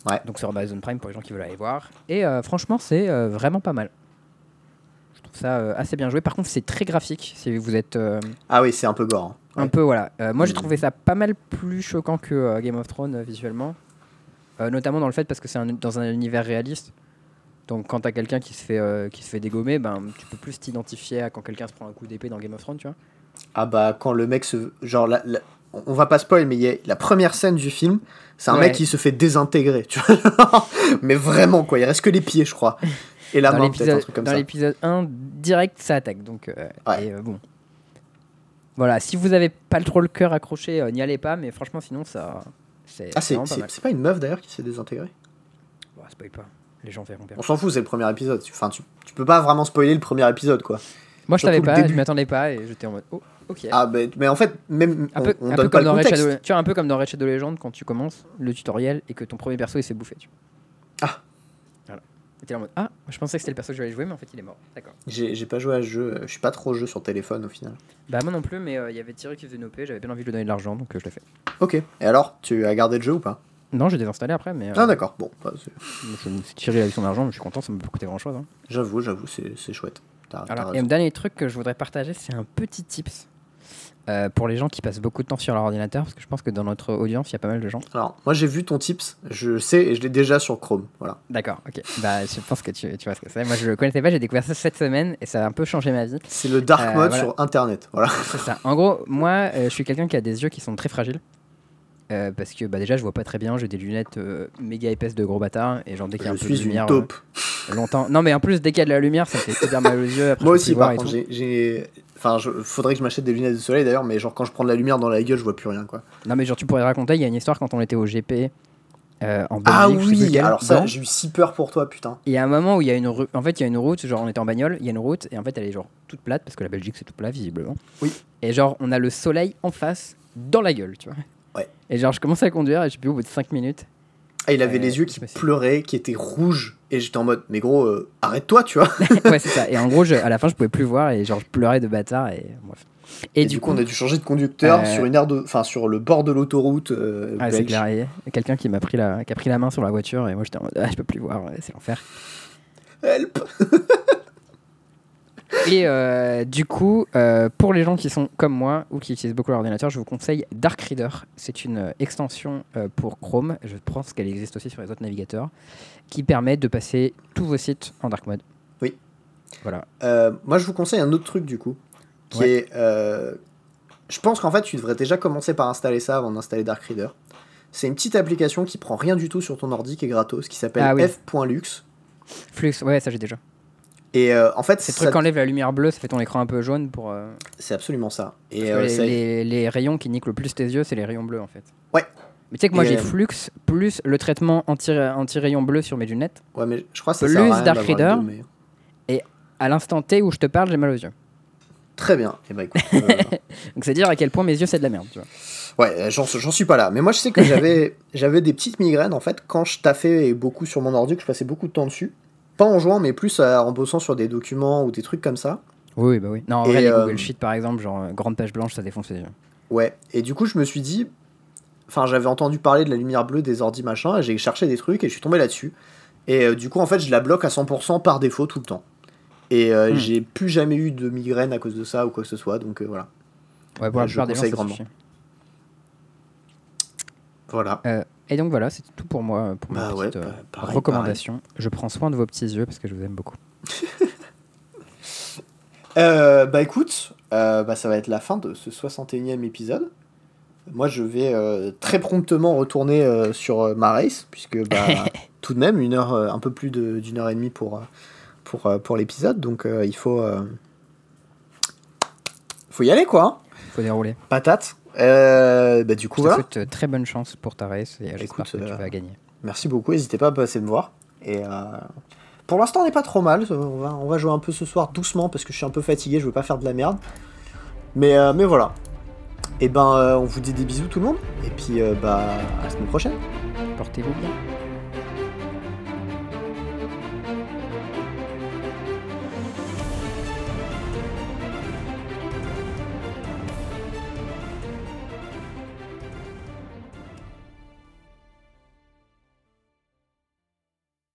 Ouais. Donc sur Amazon Prime pour les gens qui veulent aller voir. Et franchement, c'est vraiment pas mal. Je trouve ça assez bien joué. Par contre, c'est très graphique. Si vous êtes. ah oui, c'est un peu gore. Hein. Un peu, voilà. moi, j'ai mm. trouvé ça pas mal plus choquant que Game of Thrones visuellement. Euh, notamment dans le fait parce que c'est dans un univers réaliste. Donc quand t'as quelqu'un qui se fait euh, qui se fait dégommer, ben tu peux plus t'identifier à quand quelqu'un se prend un coup d'épée dans Game of Thrones, tu vois. Ah bah quand le mec se genre on va pas spoil mais il y a la première scène du film, c'est un mec qui se fait désintégrer, tu vois. mais vraiment quoi, il reste que les pieds, je crois. Et la main peut-être un truc comme dans ça. Dans l'épisode 1, direct ça attaque donc euh, et, bon. Voilà, si vous avez pas trop le cœur accroché, n'y allez pas mais franchement sinon ça ah, c'est pas, une meuf d'ailleurs qui s'est désintégrée? Bon, spoil pas. Les gens verront bien. On s'en fout, c'est le premier épisode. Enfin, tu, tu peux pas vraiment spoiler le premier épisode, quoi. Moi, je savais pas, je m'attendais pas et j'étais en mode oh, ok. Ah, bah, mais en fait, même. Un peu, on, un peu comme dans Red Shadow, tu vois, un peu comme dans Red Shadow Legend quand tu commences le tutoriel et que ton premier perso il s'est bouffé. Tu Ah Voilà. Et en mode ah, je pensais que c'était le perso que j'allais jouer, mais en fait il est mort. D'accord. J'ai pas joué à ce jeu, je suis pas trop jeu sur téléphone au final. Bah, moi non plus, mais euh, il y avait Thierry qui faisait une OP, j'avais bien envie de lui donner de l'argent donc euh, je l'ai fait. Ok, et alors, tu as gardé le jeu ou pas? Non, j'ai désinstallé après, mais. Ah, d'accord, bon. Bah, c'est tiré avec son argent, mais je suis content, ça m'a pas coûté grand chose. Hein. J'avoue, j'avoue, c'est chouette. Alors, et un dernier truc que je voudrais partager, c'est un petit tips. Euh, pour les gens qui passent beaucoup de temps sur leur ordinateur, parce que je pense que dans notre audience, il y a pas mal de gens. Alors, moi j'ai vu ton tips, je sais et je l'ai déjà sur Chrome. Voilà. D'accord, ok. Bah, je pense que tu, tu vois ce que c'est. Moi je le connaissais pas, j'ai découvert ça cette semaine et ça a un peu changé ma vie. C'est le dark euh, mode sur internet. Voilà. C'est ça. En gros, moi euh, je suis quelqu'un qui a des yeux qui sont très fragiles. Euh, parce que bah, déjà je vois pas très bien, j'ai des lunettes euh, méga épaisses de gros bâtard et genre dès qu'il y a un peu de lumière taupe. Euh, longtemps. Non mais en plus dès qu'il y a de la lumière ça fait super mal aux yeux. Moi aussi par contre j'ai enfin je... faudrait que je m'achète des lunettes de soleil d'ailleurs mais genre quand je prends de la lumière dans la gueule je vois plus rien quoi. Non mais genre tu pourrais raconter il y a une histoire quand on était au GP en Belgique, ah oui, alors ça, j'ai eu si peur pour toi, putain. Il y a un moment où il y a une rue, en fait, il y a une route, genre on était en bagnole, il y a une route, et en fait, elle est genre toute plate, parce que la Belgique c'est tout plat, visiblement. Oui. Et genre, on a le soleil en face, dans la gueule, tu vois. Et genre, je commençais à conduire et je sais plus au bout de 5 minutes. Ah, il avait euh, les yeux qui pleuraient, qui étaient rouges. Et j'étais en mode, mais gros, euh, arrête-toi, tu vois. ouais, c'est ça. Et en gros, à la fin, je pouvais plus voir et genre, je pleurais de bâtard. Et bref. Et, du, coup, on a dû changer de conducteur euh, sur une aire de, enfin, sur le bord de l'autoroute. ah, c'est clair. quelqu'un qui m'a pris la, qui a pris la main sur la voiture et moi j'étais en mode, ah, je peux plus voir, c'est l'enfer. Help. Et euh, du coup, euh, pour les gens qui sont comme moi ou qui utilisent beaucoup l'ordinateur, je vous conseille Dark Reader. C'est une euh, extension pour Chrome, je pense qu'elle existe aussi sur les autres navigateurs, qui permet de passer tous vos sites en dark mode. Oui. Voilà. moi, je vous conseille un autre truc du coup, qui est... je pense qu'en fait, tu devrais déjà commencer par installer ça avant d'installer Dark Reader. C'est une petite application qui prend rien du tout sur ton ordi, qui est gratos, qui s'appelle ah f.lux. Flux, ouais, ça j'ai déjà. Et euh, en fait, C'est le ça- truc qui enlève la lumière bleue, ça fait ton écran un peu jaune pour. euh, c'est absolument ça. Et euh, les, ça- les- les rayons qui niquent le plus tes yeux, c'est les rayons bleus en fait. Ouais. Mais tu sais que moi Et, j'ai Flux plus le traitement anti- anti-rayon bleu sur mes lunettes. ouais, mais je crois que ça plus à rien Dark Reader. mais- À l'instant T où je te parle, j'ai mal aux yeux. Très bien. Et bah écoute, euh, Donc c'est dire à quel point mes yeux c'est de la merde. Tu vois. ouais, j'en suis pas là. Mais moi, je sais que j'avais j'avais des petites migraines en fait quand je taffais beaucoup sur mon ordi, que je passais beaucoup de temps dessus. Pas en jouant, mais plus euh, en bossant sur des documents ou des trucs comme ça. Oui, bah oui. Non, en Et, vrai, les euh, Google Sheet par exemple, genre euh, grande page blanche, ça défonce les yeux. Ouais, et du coup, je me suis dit. Enfin, j'avais entendu parler de la lumière bleue des ordi machin, et j'ai cherché des trucs, et je suis tombé là-dessus. Et euh, du coup, en fait, je la bloque à 100% par défaut tout le temps. Et euh, Hmm. j'ai plus jamais eu de migraine à cause de ça ou quoi que ce soit, donc euh, voilà. Ouais, pour la je plupart des gens, grandement. Voilà. Euh, et donc voilà, c'est tout pour moi, pour ma Bah petite euh, bah, pareil, recommandation. Je prends soin de vos petits yeux parce que je vous aime beaucoup. Euh, bah écoute, euh, bah, ça va être la fin de ce 61e épisode. Moi, je vais euh, très promptement retourner euh, sur euh, ma race, puisque bah, tout de même, une heure, euh, un peu plus d'une heure et demie pour, euh, pour, euh, pour l'épisode, donc euh, il faut, euh, faut y aller, quoi. hein. Faut dérouler. Patate. Euh, bah, du coup, Je voilà. souhaite euh, très bonne chance pour ta race et j'espère Écoute, que tu euh, vas gagner. Merci beaucoup, n'hésitez pas à passer me voir. Et euh, pour l'instant, on n'est pas trop mal. On va, on va jouer un peu ce soir doucement parce que je suis un peu fatigué, je veux pas faire de la merde. Mais, euh, mais voilà. Et ben, euh, on vous dit des bisous tout le monde. Et puis, euh, bah, à la semaine prochaine. Portez-vous bien.